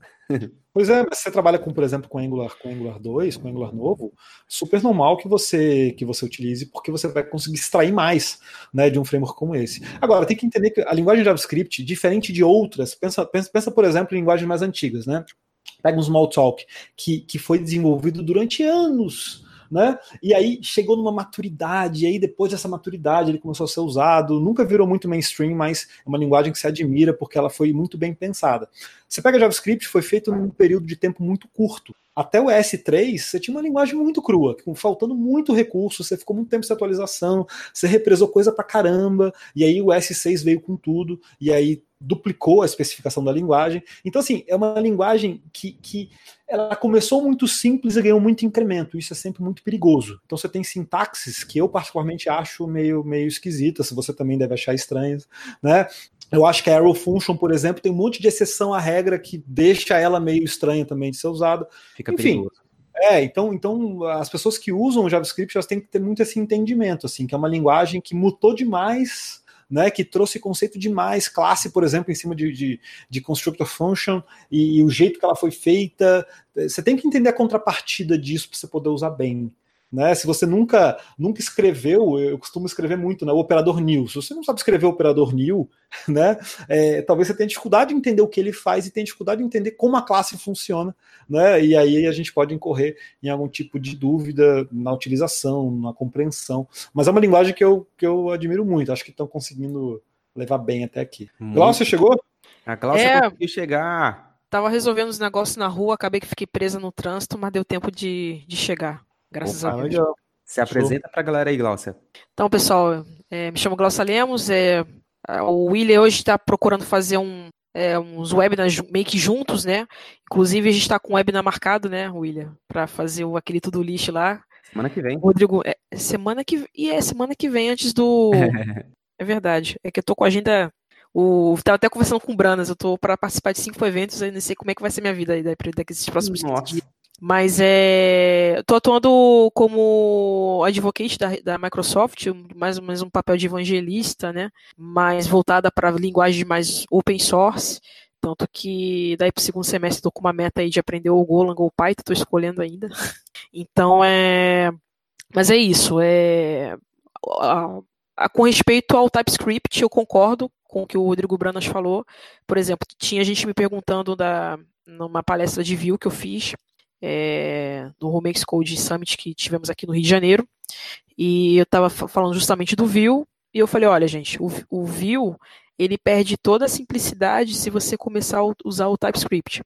Pois é, mas você trabalha com, por exemplo, com Angular, com Angular 2, com Angular novo, super normal que você que você utilize, porque você vai conseguir extrair mais né, de um framework como esse. Agora, tem que entender que a linguagem JavaScript, diferente de outras, pensa, pensa, pensa por exemplo, em linguagens mais antigas, né? Pega um Smalltalk, que, que foi desenvolvido durante anos né? E aí chegou numa maturidade, e aí depois dessa maturidade ele começou a ser usado, nunca virou muito mainstream, mas é uma linguagem que se admira porque ela foi muito bem pensada. Você pega JavaScript, foi feito num período de tempo muito curto. Até o S3, você tinha uma linguagem muito crua, faltando muito recurso, você ficou muito tempo sem atualização, você represou coisa pra caramba, e aí o S6 veio com tudo, e aí duplicou a especificação da linguagem. Então, assim, é uma linguagem que, que ela começou muito simples e ganhou muito incremento. Isso é sempre muito perigoso. Então, você tem sintaxes que eu particularmente acho meio, meio esquisitas, você também deve achar estranhas, né? Eu acho que a Arrow Function, por exemplo, tem um monte de exceção à regra que deixa ela meio estranha também de ser usada. Fica Enfim, perigoso. É, então, então as pessoas que usam o JavaScript elas têm que ter muito esse entendimento, assim, que é uma linguagem que mutou demais né, que trouxe conceito demais, classe, por exemplo, em cima de, de, de constructor function e, e, o jeito que ela foi feita. Você tem que entender a contrapartida disso para você poder usar bem. Né? Se você nunca nunca escreveu, eu costumo escrever muito, né? O operador new. Se você não sabe escrever o operador new, [laughs] né? É, talvez você tenha dificuldade de entender o que ele faz e tenha dificuldade de entender como a classe funciona, né? E aí a gente pode incorrer em algum tipo de dúvida na utilização, na compreensão. Mas é uma linguagem que eu, que eu admiro muito. Acho que estão conseguindo levar bem até aqui. Glaucia, chegou? A Glaucia é... conseguiu chegar. Tava resolvendo os negócios na rua, acabei que fiquei presa no trânsito, mas deu tempo de, de chegar. Graças Opa, a Deus. Legal. Se apresenta para a galera aí, Glaucia. Então, pessoal, é, me chamo Glaucia Lemos. É, o William hoje está procurando fazer um, é, uns webinars meio que juntos, né? Inclusive, a gente está com um webinar marcado, né, William? Para fazer o, aquele tudo lixo lá. Semana que vem. Rodrigo, é, semana que e é semana que vem antes do. [laughs] é verdade. É que eu tô com a agenda. O, tava até conversando com o Branas, eu tô para participar de cinco eventos, aí não sei como é que vai ser minha vida aí daqui esses próximos Nossa. dias. Mas é, estou atuando como advocate da, da Microsoft, mais ou menos um papel de evangelista, né? Mais voltada para linguagem mais open source. Tanto que daí para o segundo semestre estou com uma meta aí de aprender o Golang ou o Python, estou escolhendo ainda. [laughs] Então é. Mas é isso. É... A, a, com respeito ao TypeScript, eu concordo com o que o Rodrigo Branas falou. Por exemplo, tinha gente me perguntando da, numa palestra de Vue que eu fiz é, no Romex Code Summit que tivemos aqui no Rio de Janeiro. E eu estava falando justamente do Vue, e eu falei, olha, gente, o, o Vue, ele perde toda a simplicidade se você começar a usar o TypeScript.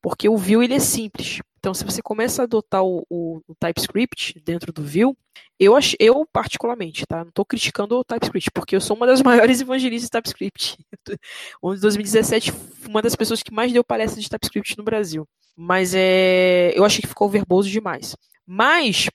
Porque o Vue, ele é simples. Então, se você começa a adotar o, o, o TypeScript dentro do Vue, eu, eu particularmente, tá? Não estou criticando o TypeScript, porque eu sou uma das [laughs] maiores evangelistas de TypeScript. [laughs] Em 2017, uma das pessoas que mais deu palestra de TypeScript no Brasil. Mas é, eu achei que ficou verboso demais. Mas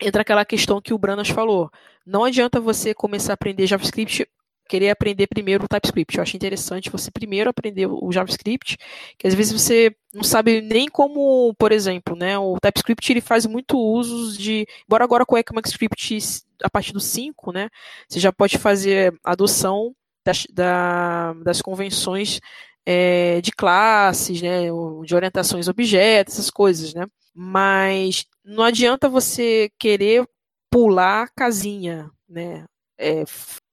entra aquela questão que o Branas falou. Não adianta você começar a aprender JavaScript querer aprender primeiro o TypeScript. Eu acho interessante você primeiro aprender o JavaScript, que às vezes você não sabe nem como, por exemplo, né, o TypeScript ele faz muito uso de, embora agora com o ECMAScript a partir do 5, né, você já pode fazer adoção das, da, das convenções é, de classes, né, de orientações objetos, essas coisas, né, mas não adianta você querer pular casinha, né, é,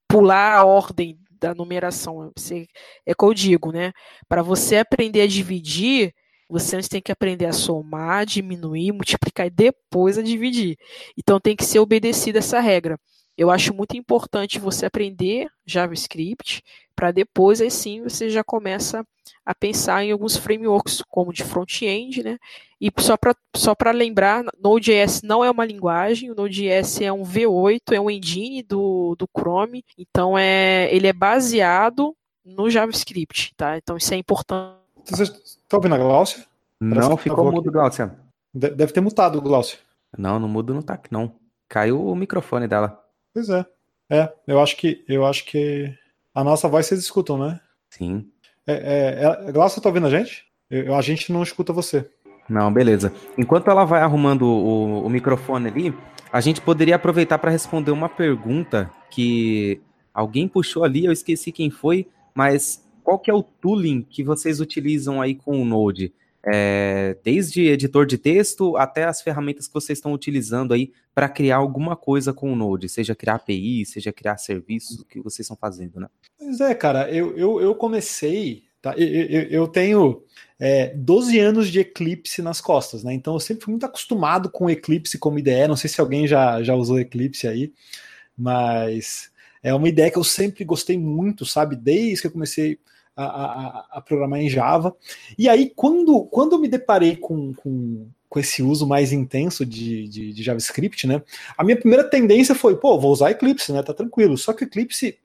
pular a ordem da numeração. Você, é que eu digo, né? Para você aprender a dividir, você antes tem que aprender a somar, diminuir, multiplicar e depois a dividir. Então tem que ser obedecida essa regra. Eu acho muito importante você aprender JavaScript para depois aí sim você já começa a pensar em alguns frameworks como de front-end, né? E só para só lembrar, Node.js não é uma linguagem, o Node.js é um V8, é um engine do, do Chrome, então é, ele é baseado no JavaScript, tá? Então isso é importante. Você está ouvindo a Glaucia? Não, ficou mudo, Glaucia. Deve ter mutado o Glaucia. Não, no mudo não tá aqui, não. Caiu o microfone dela. Pois é. É, eu acho que eu acho que a nossa voz vocês escutam, né? Sim. É, é, é, Glaucia tá ouvindo a gente? Eu, a gente não escuta você. Não, beleza. Enquanto ela vai arrumando o, o microfone ali, a gente poderia aproveitar para responder uma pergunta que alguém puxou ali, eu esqueci quem foi, mas qual que é o tooling que vocês utilizam aí com o Node? É, desde editor de texto até as ferramentas que vocês estão utilizando aí para criar alguma coisa com o Node, seja criar API, seja criar serviços, o que vocês estão fazendo, né? Pois é, cara, eu, eu, eu comecei, tá? eu, eu, eu tenho é, 12 anos de Eclipse nas costas, né? Então eu sempre fui muito acostumado com Eclipse como IDE, não sei se alguém já, já usou Eclipse aí, mas é uma ideia que eu sempre gostei muito, sabe? Desde que eu comecei a, a, programar em Java. E aí, quando, quando eu me deparei com, com, com esse uso mais intenso de, de, de, JavaScript, né? A minha primeira tendência foi, pô, vou usar Eclipse, né? Tá tranquilo. Só que Eclipse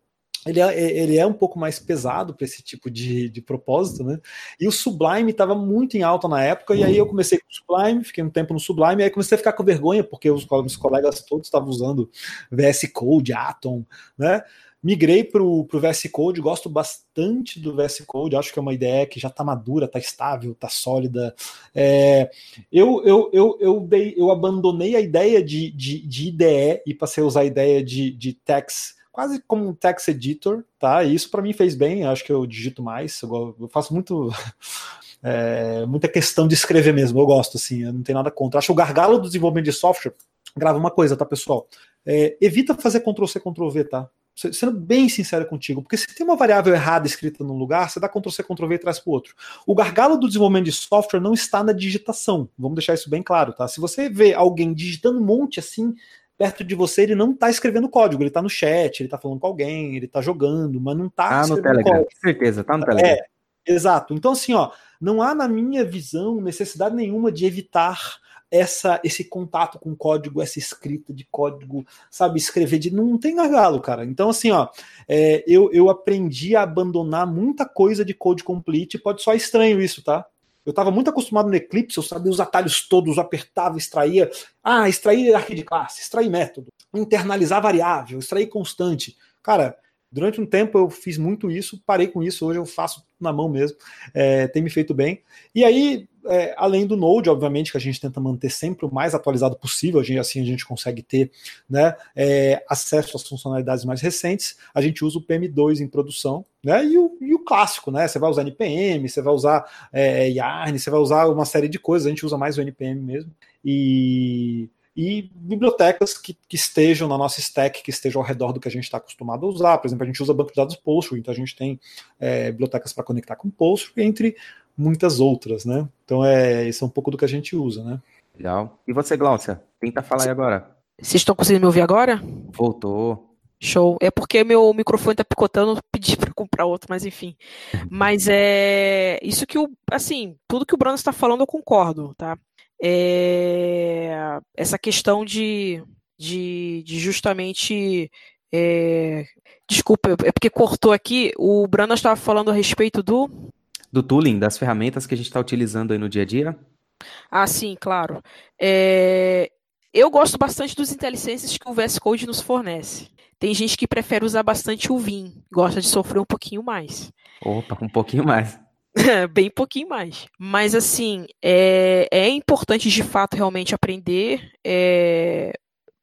ele é, ele é um pouco mais pesado para esse tipo de, de propósito, né? E o Sublime estava muito em alta na época, e aí eu comecei com o Sublime, fiquei um tempo no Sublime, e aí comecei a ficar com vergonha, porque os meus colegas todos estavam usando VS Code, Atom, né? Migrei para o VS Code, gosto bastante do VS Code, acho que é uma ideia que já está madura, está estável, está sólida. É, eu, eu, eu, eu, dei, eu abandonei a ideia de, de, de IDE e passei a usar a ideia de, de text, quase como um text editor, tá? E isso para mim fez bem, acho que eu digito mais, eu, faço muito. [laughs] É, muita questão de escrever mesmo, eu gosto, assim, eu não tenho nada contra. Acho o gargalo do desenvolvimento de software. Grava uma coisa, tá, pessoal? É, evita fazer Ctrl-C, Ctrl-V, tá? Sendo bem sincero contigo, porque se tem uma variável errada escrita num lugar, você dá Ctrl-C, Ctrl-V e traz para o outro. O gargalo do desenvolvimento de software não está na digitação, vamos deixar isso bem claro, tá? Se você vê alguém digitando um monte assim, perto de você, ele não está escrevendo código, ele está no chat, ele está falando com alguém, ele está jogando, mas não está ah, no Telegram, código. com certeza, tá no é, Telegram. É, exato. Então, assim, ó, não há, na minha visão, necessidade nenhuma de evitar essa esse contato com código, essa escrita de código, sabe, escrever de não tem gargalo, cara. Então assim, ó, é, eu, eu aprendi a abandonar muita coisa de code complete, pode só estranho isso, tá? Eu estava muito acostumado no Eclipse, eu sabia os atalhos todos, apertava, extraía, ah, extrair arquivo de classe, extrair método, internalizar variável, extrair constante. Cara, Durante um tempo eu fiz muito isso, parei com isso, hoje eu faço na mão mesmo, é, tem me feito bem. E aí, é, além do Node, obviamente, que a gente tenta manter sempre o mais atualizado possível, a gente, assim a gente consegue ter né, é, acesso às funcionalidades mais recentes, a gente usa o PM2 em produção, né, e o, e o clássico, né, você vai usar NPM, você vai usar é, Yarn, você vai usar uma série de coisas, a gente usa mais o NPM mesmo, e e bibliotecas que, que, estejam na nossa stack, que estejam ao redor do que a gente está acostumado a usar. Por exemplo, a gente usa banco de dados Postgre, então a gente tem é, bibliotecas para conectar com Postgre, entre muitas outras, né? Então é isso é um pouco do que a gente usa, né? Legal. E você, Glaucia? Tenta falar aí agora. Vocês estão conseguindo me ouvir agora? Voltou. Show. É porque meu microfone tá picotando, pedi para [laughs] comprar outro, mas enfim. Mas é isso que o, assim, tudo que o Bruno está falando eu concordo, tá? é, essa questão de, de, de justamente. É, desculpa, é porque cortou aqui. O Brana estava falando a respeito do. Do tooling, das ferramentas que a gente está utilizando aí no dia a dia? Ah, sim, claro. É, eu gosto bastante dos IntelliSenses que o VS Code nos fornece. Tem gente que prefere usar bastante o Vim, gosta de sofrer um pouquinho mais. Opa, um pouquinho mais. [laughs] Bem pouquinho mais. Mas, assim, é, é importante de fato realmente aprender. É,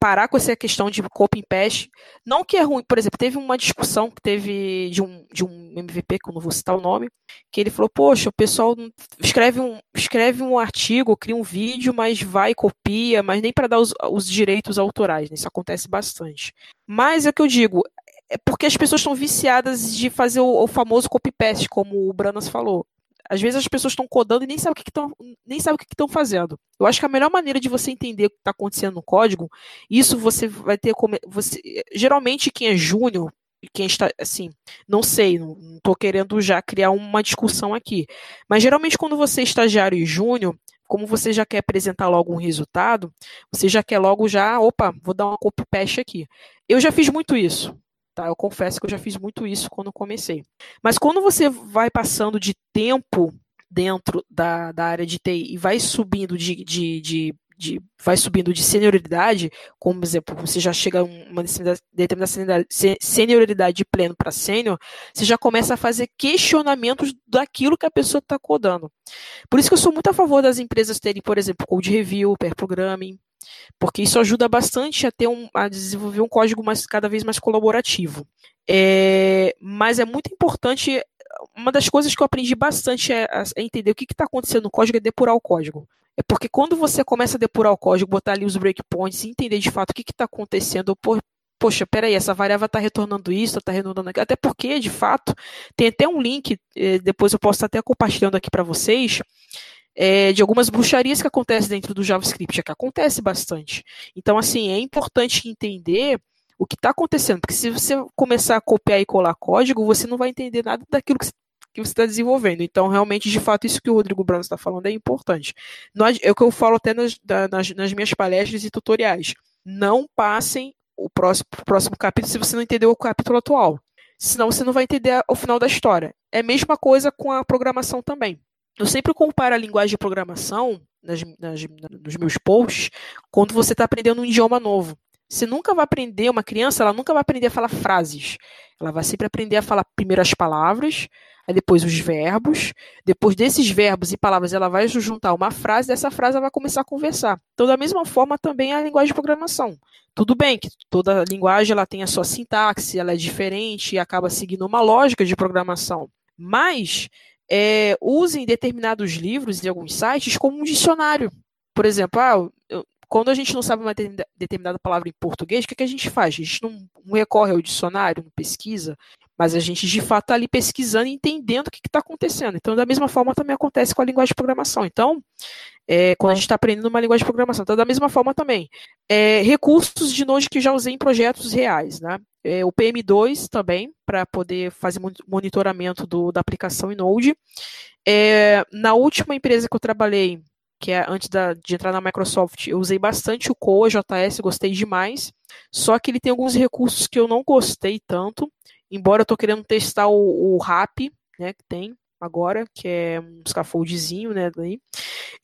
parar com essa questão de copy and paste. Não que é ruim, por exemplo, teve uma discussão que teve de um, de um MVP, que eu não vou citar o nome, que ele falou, poxa, o pessoal escreve um, escreve um artigo, cria um vídeo, mas vai copia, mas nem para dar os, os direitos autorais, né? isso acontece bastante. Mas é o que eu digo, é porque as pessoas estão viciadas de fazer o, o famoso copy-paste, como o Branas falou. Às vezes as pessoas estão codando e nem sabem o que estão nem sabem o que estão fazendo. Eu acho que a melhor maneira de você entender o que está acontecendo no código, isso você vai ter como você geralmente quem é júnior quem está assim, não sei, não estou querendo já criar uma discussão aqui, mas geralmente quando você é estagiário e júnior, como você já quer apresentar logo um resultado, você já quer logo já, opa, vou dar uma copy paste aqui. Eu já fiz muito isso. Tá? Eu confesso que eu já fiz muito isso quando comecei. Mas quando você vai passando de tempo dentro da, da área de TI e vai subindo de, de, de, de vai subindo de senioridade, como exemplo, você já chega a uma determinada senioridade de pleno para sênior, você já começa a fazer questionamentos daquilo que a pessoa está codando. Por isso que eu sou muito a favor das empresas terem, por exemplo, code review, pair programming, porque isso ajuda bastante a ter um, a desenvolver um código mais, cada vez mais colaborativo. É, mas é muito importante. Uma das coisas que eu aprendi bastante é, é entender o que está acontecendo no código é depurar o código. É porque quando você começa a depurar o código, botar ali os breakpoints e entender de fato o que está acontecendo, por, poxa, peraí, essa variável está retornando isso, está retornando aquilo. Até porque, de fato, tem até um link, eh, depois eu posso estar até compartilhando aqui para vocês, é, de algumas bruxarias que acontecem dentro do JavaScript, é que acontece bastante. Então, assim, é importante entender o que está acontecendo, porque se você começar a copiar e colar código, você não vai entender nada daquilo que você está desenvolvendo. Então, realmente, de fato, isso que o Rodrigo Brano está falando é importante. É o que eu falo até nas, nas, nas minhas palestras e tutoriais. Não passem o próximo, o próximo capítulo se você não entendeu o capítulo atual. Senão você não vai entender o final da história. É a mesma coisa com a programação também. Eu sempre comparo a linguagem de programação nas, nas, nos meus posts quando você está aprendendo um idioma novo. Você nunca vai aprender, uma criança, ela nunca vai aprender a falar frases. Ela vai sempre aprender a falar primeiro as palavras, aí depois os verbos. Depois desses verbos e palavras, ela vai juntar uma frase, dessa frase ela vai começar a conversar. Então, da mesma forma, também a linguagem de programação. Tudo bem que toda linguagem ela tem a sua sintaxe, ela é diferente e acaba seguindo uma lógica de programação. Mas é, usem determinados livros e alguns sites como um dicionário. Por exemplo, ah, eu, quando a gente não sabe uma determinada palavra em português, o que, que a gente faz? A gente não, não, recorre ao dicionário, não pesquisa, mas a gente de fato está ali pesquisando e entendendo o que está acontecendo. Então, da mesma forma, também acontece com a linguagem de programação. Então, é, quando a gente está aprendendo uma linguagem de programação. Então, da mesma forma também. É, recursos de Node que já usei em projetos reais. Né? é, o PM2 também, para poder fazer monitoramento do, da aplicação em Node. É, na última empresa que eu trabalhei, que é antes da, de entrar na Microsoft, eu usei bastante o Coa JS, gostei demais. Só que ele tem alguns recursos que eu não gostei tanto, embora eu estou querendo testar o, o RAP, né, que tem agora, que é um scaffoldzinho, né, daí.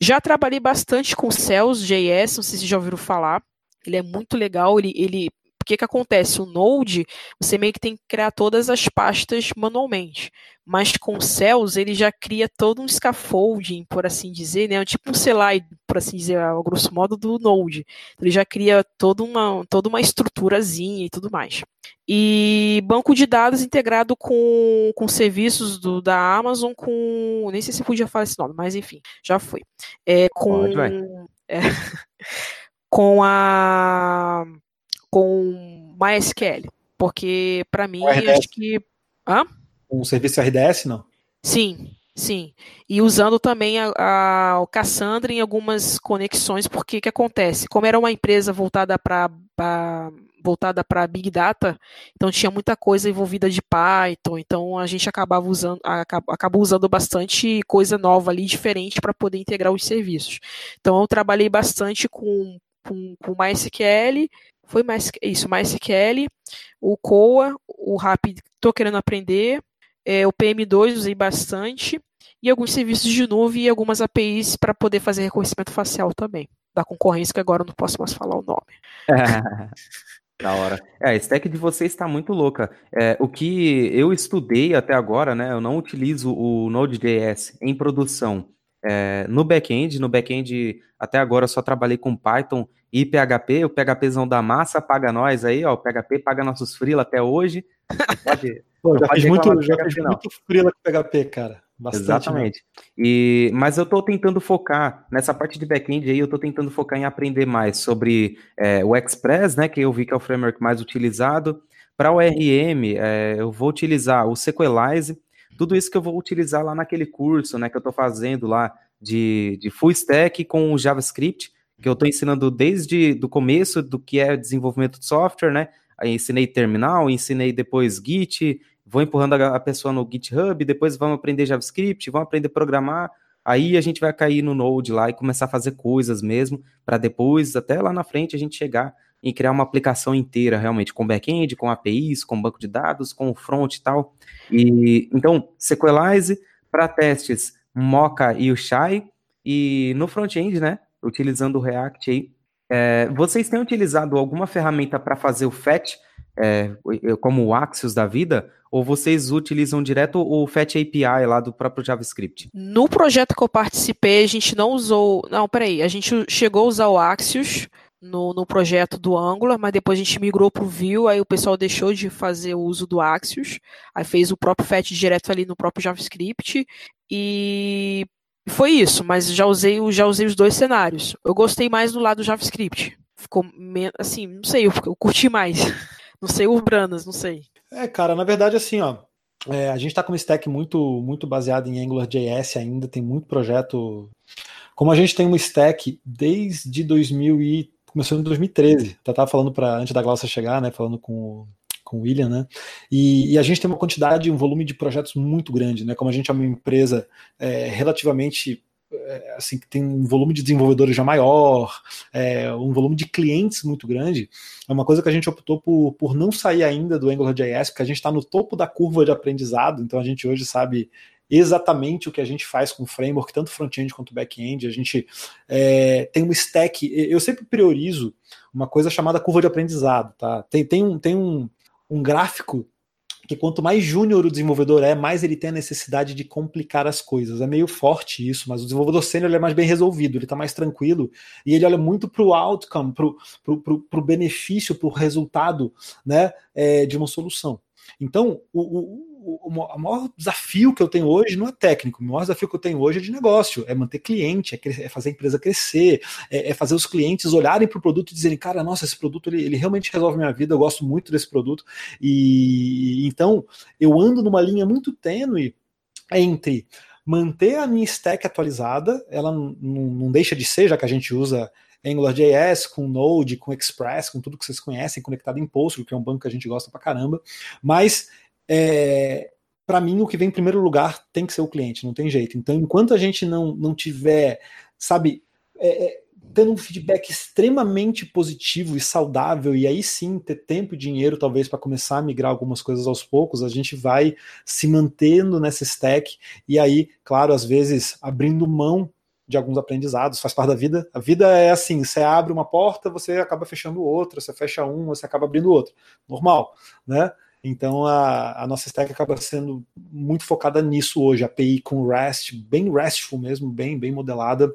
Já trabalhei bastante com Cells JS, não sei se já ouviram falar. Ele é muito legal, ele, ele que, que acontece? O Node, você meio que tem que criar todas as pastas manualmente. Mas com o Cells, ele já cria todo um scaffolding, por assim dizer, né? Tipo um CLI, por assim dizer, ao grosso modo, do Node. Ele já cria toda uma, toda uma estruturazinha e tudo mais. E banco de dados integrado com, com serviços do, da Amazon, com. Nem sei se podia falar esse nome, mas enfim, já foi. É, com. Pode, [laughs] é, com a com MySQL. Porque, para mim, acho que. Hã? Um serviço RDS, não? Sim, sim. E usando também a, a, o Cassandra em algumas conexões, porque que acontece? Como era uma empresa voltada para voltada para Big Data, então tinha muita coisa envolvida de Python, então a gente acabava usando, acabou usando bastante coisa nova ali, diferente, para poder integrar os serviços. Então eu trabalhei bastante com, com, com MySQL, foi mais isso, MySQL, o Coa, o Rapid estou querendo aprender, é, o PM2 usei bastante, e alguns serviços de nuvem e algumas APIs para poder fazer reconhecimento facial também. Da concorrência, que agora eu não posso mais falar o nome. [laughs] Da hora. É, a stack de vocês está muito louca. É, o que eu estudei até agora, né? Eu não utilizo o Node.js em produção. É, no back-end, no back-end até agora eu só trabalhei com Python e PHP. O PHPzão da massa paga nós aí, ó. O PHP paga nossos freela até hoje. Pode, [laughs] Pô, já fiz muito, já fiz muito freela com PHP, cara. Bastante, Exatamente. E, mas eu estou tentando focar nessa parte de back-end aí, eu estou tentando focar em aprender mais sobre é, o Express, né? Que eu vi que é o framework mais utilizado. Para o RM, é, eu vou utilizar o Sequelize, tudo isso que eu vou utilizar lá naquele curso, né? Que eu estou fazendo lá de, de full stack com o JavaScript, que eu estou ensinando desde o começo do que é desenvolvimento de software, né? Aí ensinei terminal, ensinei depois Git, vou empurrando a, pessoa no GitHub, depois vamos aprender JavaScript, vamos aprender a programar, aí a gente vai cair no Node lá e começar a fazer coisas mesmo, para depois, até lá na frente, a gente chegar em criar uma aplicação inteira, realmente, com back-end, com APIs, com banco de dados, com front e tal. E, então, Sequelize, para testes, Mocha e o Shai, e no front-end, né, utilizando o React aí, é, vocês têm utilizado alguma ferramenta para fazer o fetch, é, como o Axios da vida, ou vocês utilizam direto o Fetch API lá do próprio JavaScript? No projeto que eu participei, a gente não usou. Não, peraí, a gente chegou a usar o Axios no, no projeto do Angular, mas depois a gente migrou para o Vue, aí o pessoal deixou de fazer o uso do Axios, aí fez o próprio Fetch direto ali no próprio JavaScript, e foi isso, mas já usei, já usei os dois cenários. Eu gostei mais do lado do JavaScript. Ficou, assim, não sei, eu, eu curti mais. [laughs] Não sei, urbanas, não sei. É, cara, na verdade, assim, ó. É, a gente está com um stack muito, muito baseado em AngularJS ainda, tem muito projeto. Como a gente tem um stack desde 2000 e começou em 2013, tá tava falando para antes da Glaucia chegar, né, falando com com o William, né? E, e, a gente tem uma quantidade, um volume de projetos muito grande, né? Como a gente é uma empresa é, relativamente é, assim, que tem um volume de desenvolvedores já maior, é, um volume de clientes muito grande, é uma coisa que a gente optou por, por não sair ainda do AngularJS, porque a gente está no topo da curva de aprendizado, então a gente hoje sabe exatamente o que a gente faz com o framework, tanto front-end quanto back-end. A gente é, tem uma stack. Eu sempre priorizo uma coisa chamada curva de aprendizado. Tá? Tem, tem, um, tem um, um gráfico que quanto mais júnior o desenvolvedor é, mais ele tem a necessidade de complicar as coisas. É meio forte isso, mas o desenvolvedor sênior é mais bem resolvido, ele está mais tranquilo e ele olha muito para o outcome, para o benefício, para o resultado né, é, de uma solução. Então, o, o, maior desafio que eu tenho hoje não é técnico, o maior desafio que eu tenho hoje é de negócio, é manter cliente, é, é fazer a empresa crescer, é, é fazer os clientes olharem para o produto e dizerem, cara, nossa, esse produto ele, ele realmente resolve minha vida, eu gosto muito desse produto. E então eu ando numa linha muito tênue entre manter a minha stack atualizada, ela não, não deixa de ser, já que a gente usa AngularJS, com Node, com Express, com tudo que vocês conhecem, conectado em Postgre, que é um banco que a gente gosta pra caramba. Mas, é, para mim, o que vem em primeiro lugar tem que ser o cliente, não tem jeito. Então, enquanto a gente não, não tiver, sabe, é, é, tendo um feedback extremamente positivo e saudável, e aí sim ter tempo e dinheiro, talvez, para começar a migrar algumas coisas aos poucos, a gente vai se mantendo nessa stack, e aí, claro, às vezes abrindo mão de alguns aprendizados, faz parte da vida. A vida é assim: você abre uma porta, você acaba fechando outra, você fecha um, você acaba abrindo outra. Normal, né? Então a, a nossa stack acaba sendo muito focada nisso hoje, API com REST, bem RESTful mesmo, bem, bem modelada.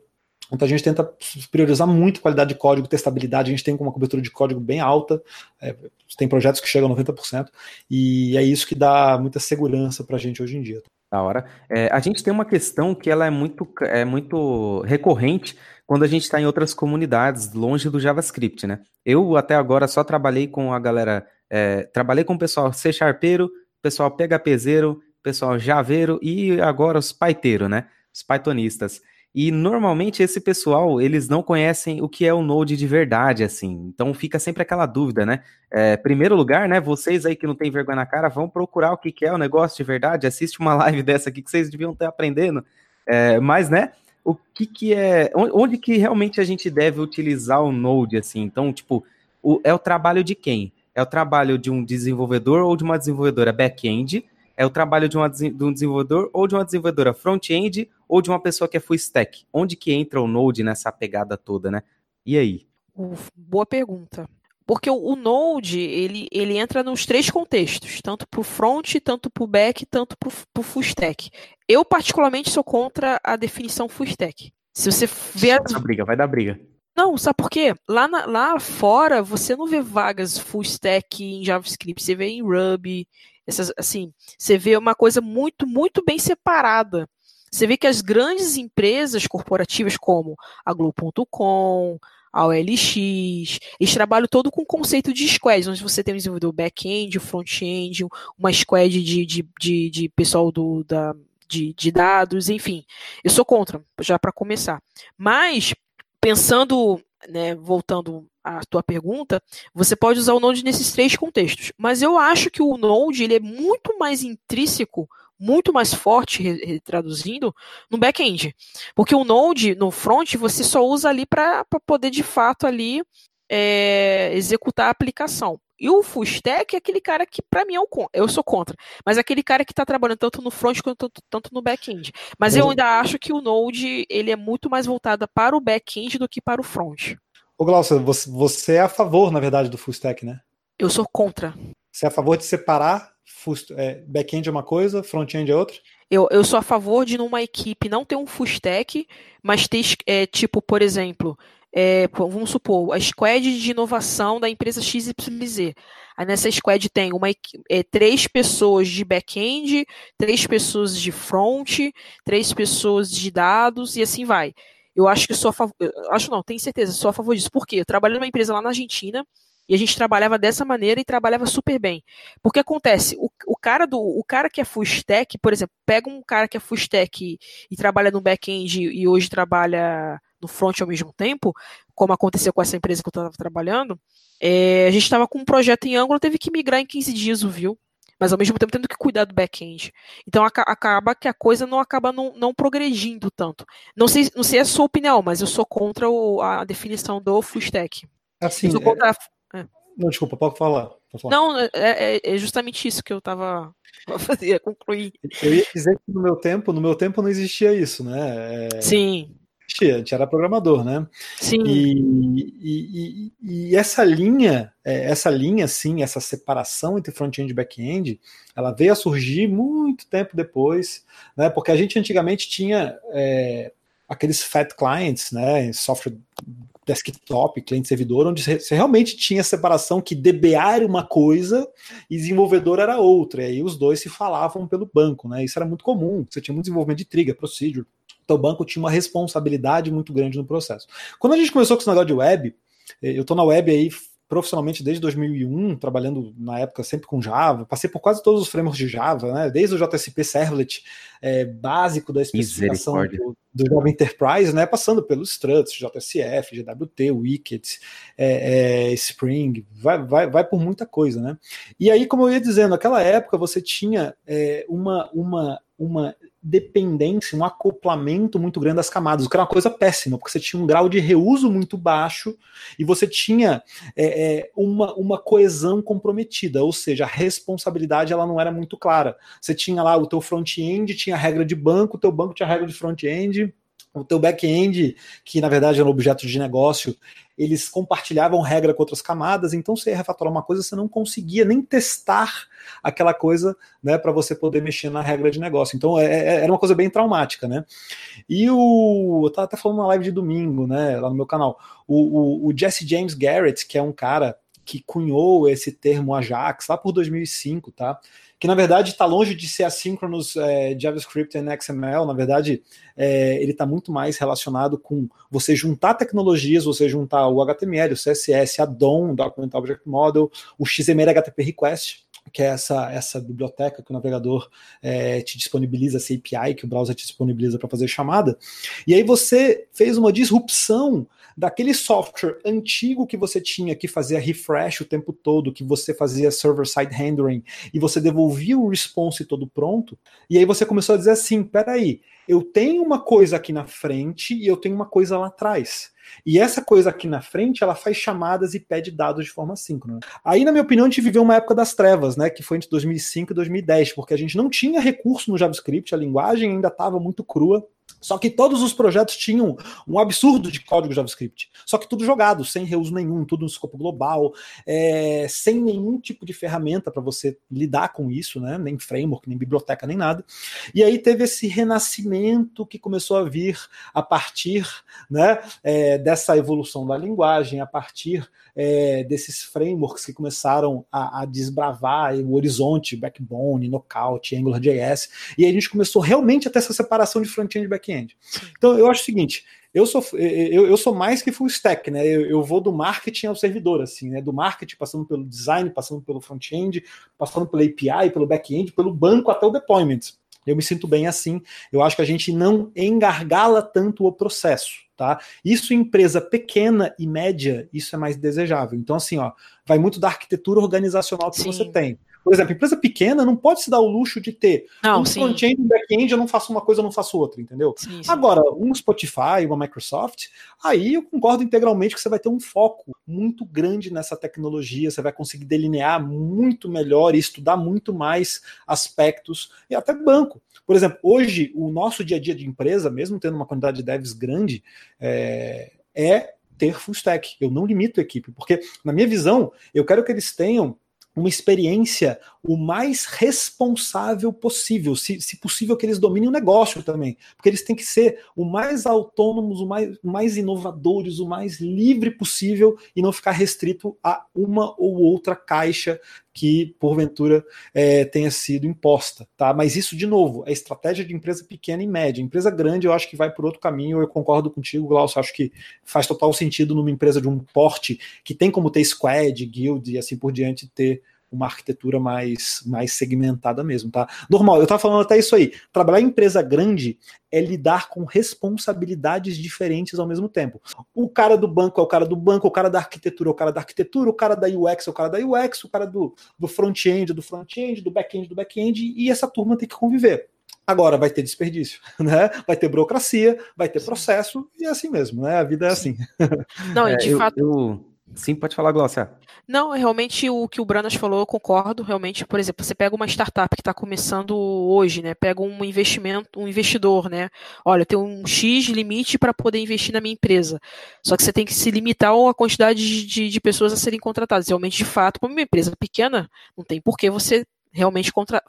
Então a gente tenta priorizar muito qualidade de código, testabilidade, a gente tem uma cobertura de código bem alta, é, tem projetos que chegam a 90%, e é isso que dá muita segurança para a gente hoje em dia. Da hora. É, a gente tem uma questão que ela é muito, é muito recorrente quando a gente está em outras comunidades, longe do JavaScript, né? Eu até agora só trabalhei com a galera, é, trabalhei com o pessoal C Sharpeiro, pessoal PHPzeiro, pessoal Javeiro e agora os Pyteiro, né? Os Pythonistas. E normalmente esse pessoal, eles não conhecem o que é o Node de verdade, assim. Então fica sempre aquela dúvida, né? É, primeiro lugar, né? Vocês aí que não tem vergonha na cara, vão procurar o que, é o negócio de verdade. Assiste uma [laughs] live dessa aqui que vocês deviam estar aprendendo. É, mas, né? O que, que é. Onde que realmente a gente deve utilizar o Node, assim? Então, tipo, o, é o trabalho de quem? É o trabalho de um desenvolvedor ou de uma desenvolvedora back-end? é o trabalho de, uma, de um desenvolvedor ou de uma desenvolvedora front-end ou de uma pessoa que é full stack? Onde que entra o Node nessa pegada toda, né? E aí? Uf, boa pergunta. Porque o, o, Node, ele, ele entra nos três contextos, tanto para o front, tanto para o back, tanto para o full stack. Eu, particularmente, sou contra a definição full stack. Se você vê... Vai dar briga, vai dar briga. Não, sabe por quê? Lá, na, lá fora, você não vê vagas full stack em JavaScript, você vê em Ruby, essas, assim, você vê uma coisa muito, muito bem separada. Você vê que as grandes empresas corporativas como a Globo.com, a OLX, eles trabalham todo com o conceito de squads, onde você tem um desenvolvedor back-end, front-end, uma squad de, de, de, de pessoal do, da, de, de dados, enfim. Eu sou contra, já para começar. Mas, pensando, né, voltando a tua pergunta, você pode usar o Node nesses três contextos. Mas eu acho que o Node ele é muito mais intrínseco, muito mais forte, traduzindo, no back-end. Porque o Node, no front, você só usa ali para poder, de fato, ali é, executar a aplicação. E o full stack é aquele cara que, para mim, é o eu sou contra. Mas é aquele cara que está trabalhando tanto no front quanto tanto no back-end. Mas eu ainda acho que o Node ele é muito mais voltado para o back-end do que para o front. Ô, Glaucio, você, você é a favor, na verdade, do full stack, né? Eu sou contra. Você é a favor de separar é, back-end é uma coisa, front-end é outra? Eu, eu sou a favor de numa equipe não ter um full stack, mas ter, é, tipo, por exemplo, é, vamos supor, a squad de inovação da empresa XYZ. Aí nessa squad tem uma, é, três pessoas de back-end, três pessoas de front, três pessoas de dados e assim vai. Eu acho que sou a favor. Acho não, tenho certeza, sou a favor disso. Por quê? Eu trabalhei numa empresa lá na Argentina e a gente trabalhava dessa maneira e trabalhava super bem. Porque acontece, o, o cara do o cara que é full stack, por exemplo, pega um cara que é full stack e, e trabalha no back-end e hoje trabalha no front ao mesmo tempo, como aconteceu com essa empresa que eu estava trabalhando, é, a gente estava com um projeto em Angular, teve que migrar em 15 dias o Vue mas ao mesmo tempo tendo que cuidar do back-end. Então acaba que a coisa não acaba não, não, progredindo tanto. Não sei, não sei a sua opinião, mas eu sou contra o, a definição do full stack. Assim, contra é... É. Não, desculpa, pode falar. Pode falar. Não, é, é, é, justamente isso que eu estava [laughs] a concluir. Eu ia dizer que no meu tempo, no meu tempo não existia isso, né? É... Sim a gente era programador, né? Sim. E, e, e, essa linha, é, essa linha, assim, essa separação entre front-end e back-end, ela veio a surgir muito tempo depois, né? Porque a gente antigamente tinha é, aqueles fat clients, né? Software desktop, cliente servidor, onde você realmente tinha separação que DBA era uma coisa e desenvolvedor era outra. E aí os dois se falavam pelo banco, né? Isso era muito comum. Você tinha muito desenvolvimento de trigger, procedure, então o banco tinha uma responsabilidade muito grande no processo. Quando a gente começou com esse negócio de web, eh, eu estou na web aí profissionalmente desde 2001, trabalhando na época sempre com Java, passei por quase todos os frameworks de Java, né? desde o JSP Servlet é, básico da especificação do, do, Java Enterprise, né? passando pelos struts, JSF, GWT, Wicked, é, é, Spring, vai, vai, vai por muita coisa. Né? E aí, como eu ia dizendo, naquela época você tinha uma, uma, uma dependência, um acoplamento muito grande das camadas, o que era uma coisa péssima, porque você tinha um grau de reuso muito baixo e você tinha é, é, uma, uma coesão comprometida, ou seja, a responsabilidade ela não era muito clara. Você tinha lá o teu front-end, tinha regra de banco, o teu banco tinha regra de front-end, o teu back-end, que na verdade era um objeto de negócio, eles compartilhavam regra com outras camadas, então você ia refatorar uma coisa, você não conseguia nem testar aquela coisa, né, para você poder mexer na regra de negócio. Então é, é, era uma coisa bem traumática, né? E o. Eu tava até falando na live de domingo, né, lá no meu canal. O, o, o Jesse James Garrett, que é um cara que cunhou esse termo Ajax lá por 2005, tá? que na verdade está longe de ser assíncronos é, JavaScript e XML, na verdade é, ele está muito mais relacionado com você juntar tecnologias, você juntar o HTML, o CSS, a DOM, Document Object Model, o XML HTTP Request, que é essa, essa biblioteca que o navegador é, te disponibiliza, essa API que o browser te disponibiliza para fazer chamada. E aí você fez uma disrupção daquele software antigo que você tinha que fazia refresh o tempo todo, que você fazia server-side rendering e você devolvia o response todo pronto, e aí você começou a dizer assim: peraí, eu tenho uma coisa aqui na frente e eu tenho uma coisa lá atrás. E essa coisa aqui na frente, ela faz chamadas e pede dados de forma síncrona. Aí, na minha opinião, a gente viveu uma época das trevas, né? Que foi entre 2005 e 2010, porque a gente não tinha recurso no JavaScript, a linguagem ainda estava muito crua. Só que todos os projetos tinham um absurdo de código JavaScript. Só que tudo jogado, sem reuso nenhum, tudo no escopo global, é, sem nenhum tipo de ferramenta para você lidar com isso, né? Nem framework, nem biblioteca, nem nada. E aí teve esse renascimento que começou a vir a partir né, é, dessa evolução da linguagem, a partir é, desses frameworks que começaram a, a, desbravar o horizonte, Backbone, Knockout, AngularJS, e aí a gente começou realmente a ter essa separação de front-end e back-end. Então eu acho o seguinte, eu sou, eu, eu sou mais que full stack, né? Eu, eu, vou do marketing ao servidor, assim, né? Do marketing, passando pelo design, passando pelo front-end, passando pela API, pelo back-end, pelo banco até o deployment. Eu me sinto bem assim. Eu acho que a gente não engargala tanto o processo tá? Isso em empresa pequena e média, isso é mais desejável. Então, assim, ó, vai muito da arquitetura organizacional que Sim. você tem. Por exemplo, empresa pequena não pode se dar o luxo de ter não, um front-end e um back-end, eu não faço uma coisa, eu não faço outra, entendeu? Sim, sim. Agora, um Spotify, uma Microsoft, aí eu concordo integralmente que você vai ter um foco muito grande nessa tecnologia, você vai conseguir delinear muito melhor e estudar muito mais aspectos, e até banco. Por exemplo, hoje, o nosso dia a dia de empresa, mesmo tendo uma quantidade de devs grande, é, é ter full stack. Eu não limito a equipe, porque, na minha visão, eu quero que eles tenham uma experiência o mais responsável possível, se, se, possível que eles dominem o negócio também, porque eles têm que ser o mais autônomos, o mais, o mais inovadores, o mais livre possível e não ficar restrito a uma ou outra caixa que porventura é, tenha sido imposta, tá? Mas isso de novo é estratégia de empresa pequena e média. Empresa grande eu acho que vai por outro caminho. Eu concordo contigo, Glaucio. Acho que faz total sentido numa empresa de um porte que tem como ter squad, guild e assim por diante ter uma arquitetura mais, mais segmentada mesmo, tá? Normal, eu tava falando até isso aí. Trabalhar em empresa grande é lidar com responsabilidades diferentes ao mesmo tempo. O cara do banco é o cara do banco, o cara da arquitetura é o cara da arquitetura, o cara da UX é o cara da UX, o cara do, do front-end é do front-end, do back-end do back-end, e essa turma tem que conviver. Agora vai ter desperdício, [laughs] né? Vai ter burocracia, vai ter processo, e é assim mesmo, né? A vida é assim. [laughs] Não, e de é, fato. Eu Sim, pode falar, Glaucia. Não, realmente o que o Branas falou, eu concordo. Realmente, por exemplo, você pega uma startup que está começando hoje, né? Pega um investimento, um investidor, né? Olha, tem um X limite para poder investir na minha empresa. Só que você tem que se limitar a quantidade de, de pessoas a serem contratadas. Realmente, de fato, para uma empresa pequena, não tem por que você realmente contra,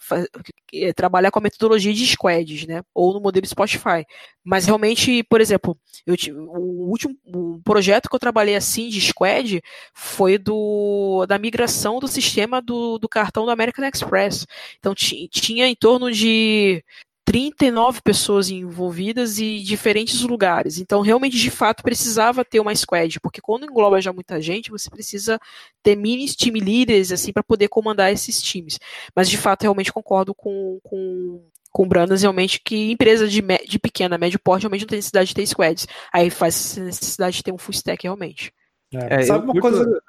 é, trabalhar com a metodologia de squads, né? Ou no modelo Spotify. Mas realmente, por exemplo, eu, o último o projeto que eu trabalhei assim de squad foi do da migração do sistema do, do cartão do American Express. Então tinha em torno de 39 pessoas envolvidas e diferentes lugares. Então, realmente, de fato, precisava ter uma squad, porque quando engloba já muita gente, você precisa ter mini team leaders, assim, para poder comandar esses times. Mas, de fato, realmente concordo com, com, com o Brandas, realmente, que empresa de, de pequena, médio porte, realmente não tem necessidade de ter squads. Aí faz necessidade de ter um full stack, realmente. É, Sabe uma curto, coisa...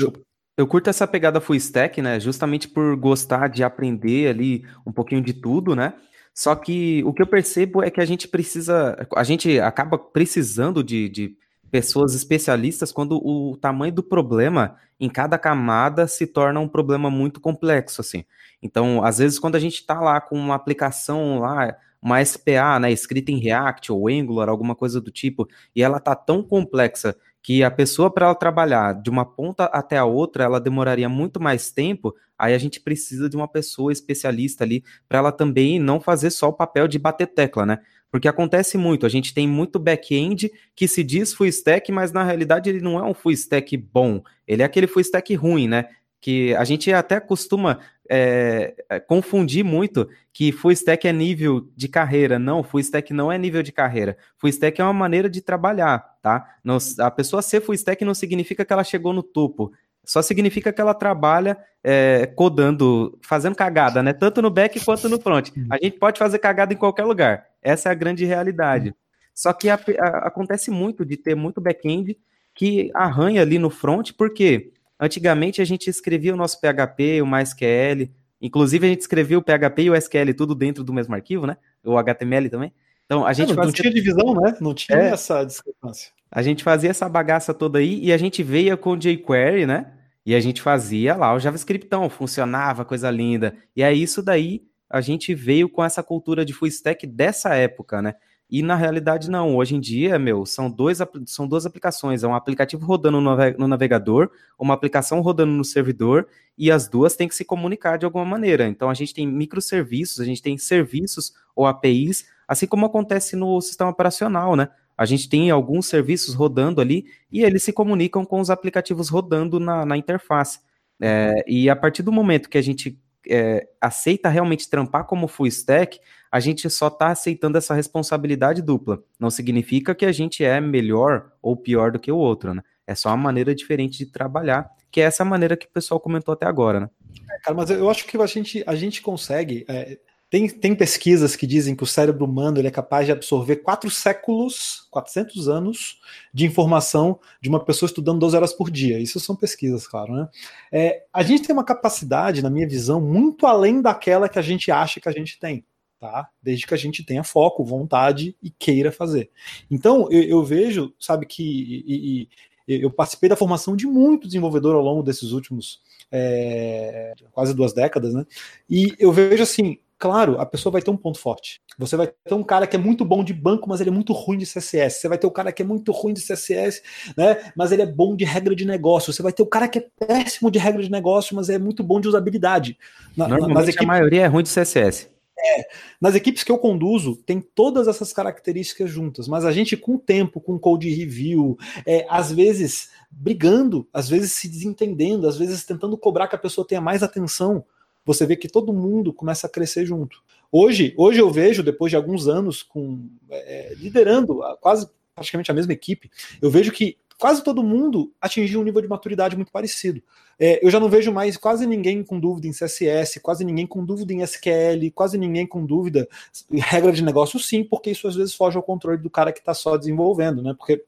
Eu, eu curto essa pegada full stack, né, justamente por gostar de aprender ali um pouquinho de tudo, né, só que o que eu percebo é que a gente precisa, a gente acaba precisando de, de pessoas especialistas quando o tamanho do problema em cada camada se torna um problema muito complexo, assim. Então, às vezes, quando a gente está lá com uma aplicação lá, uma SPA, né, escrita em React ou Angular, alguma coisa do tipo, e ela tá tão complexa que a pessoa para ela trabalhar de uma ponta até a outra, ela demoraria muito mais tempo, aí a gente precisa de uma pessoa especialista ali para ela também não fazer só o papel de bater tecla, né? Porque acontece muito, a gente tem muito back-end que se diz full stack, mas na realidade ele não é um full stack bom, ele é aquele full stack ruim, né? Que a gente até costuma é, é, confundir muito que full stack é nível de carreira. Não, full stack não é nível de carreira. Full stack é uma maneira de trabalhar, tá? Não, a pessoa ser full stack não significa que ela chegou no topo. só significa que ela trabalha é, codando, fazendo cagada, né? Tanto no back quanto no front. A gente pode fazer cagada em qualquer lugar. Essa é a grande realidade. Só que a, a, acontece muito de ter muito back-end que arranha ali no front, porque antigamente a gente escrevia o nosso PHP, o MySQL, inclusive a gente escrevia o PHP e o SQL tudo dentro do mesmo arquivo, né? O HTML também. Então a gente é, não, fazia... não tinha divisão, né? Não tinha é, essa discrepância. A gente fazia essa bagaça toda aí e a gente veio com o jQuery, né? E a gente fazia lá o JavaScriptão, funcionava, coisa linda. E é isso daí, a gente veio com essa cultura de full stack dessa época, né? E na realidade não, hoje em dia, meu, são, dois, são duas aplicações, é um aplicativo rodando no navegador, uma aplicação rodando no servidor, e as duas têm que se comunicar de alguma maneira. Então a gente tem microserviços, a gente tem serviços ou APIs, assim como acontece no sistema operacional, né? A gente tem alguns serviços rodando ali e eles se comunicam com os aplicativos rodando na, na interface. É, e a partir do momento que a gente é, aceita realmente trampar como full stack, a gente só está aceitando essa responsabilidade dupla. Não significa que a gente é melhor ou pior do que o outro, né? É só uma maneira diferente de trabalhar, que é essa maneira que o pessoal comentou até agora, né? É, cara, mas eu acho que a gente, a gente consegue. É, tem, tem pesquisas que dizem que o cérebro humano ele é capaz de absorver quatro séculos, 400 anos de informação de uma pessoa estudando 12 horas por dia. Isso são pesquisas, claro. Né? É, a gente tem uma capacidade, na minha visão, muito além daquela que a gente acha que a gente tem. Tá? Desde que a gente tenha foco, vontade e queira fazer. Então, eu, eu vejo, sabe, que e, e, eu participei da formação de muito desenvolvedor ao longo desses últimos é, quase duas décadas, né? E eu vejo assim, Claro, a pessoa vai ter um ponto forte. Você vai ter um cara que é muito bom de banco, mas ele é muito ruim de CSS. Você vai ter o um cara que é muito ruim de CSS, né? Mas ele é bom de regra de negócio. Você vai ter o cara que é péssimo de regra de negócio, mas é muito bom de usabilidade. Na, Normalmente equipes... a maioria é ruim de CSS. É, nas equipes que eu conduzo, tem todas essas características juntas, mas a gente, com o tempo, com code review, é, às vezes brigando, às vezes se desentendendo, às vezes tentando cobrar que a pessoa tenha mais atenção você vê que todo mundo começa a crescer junto. Hoje, hoje eu vejo, depois de alguns anos com é, liderando quase praticamente a mesma equipe, eu vejo que quase todo mundo atingiu um nível de maturidade muito parecido. É, eu já não vejo mais quase ninguém com dúvida em CSS, quase ninguém com dúvida em SQL, quase ninguém com dúvida em regra de negócio, sim, porque isso às vezes foge ao controle do cara que está só desenvolvendo, né? Porque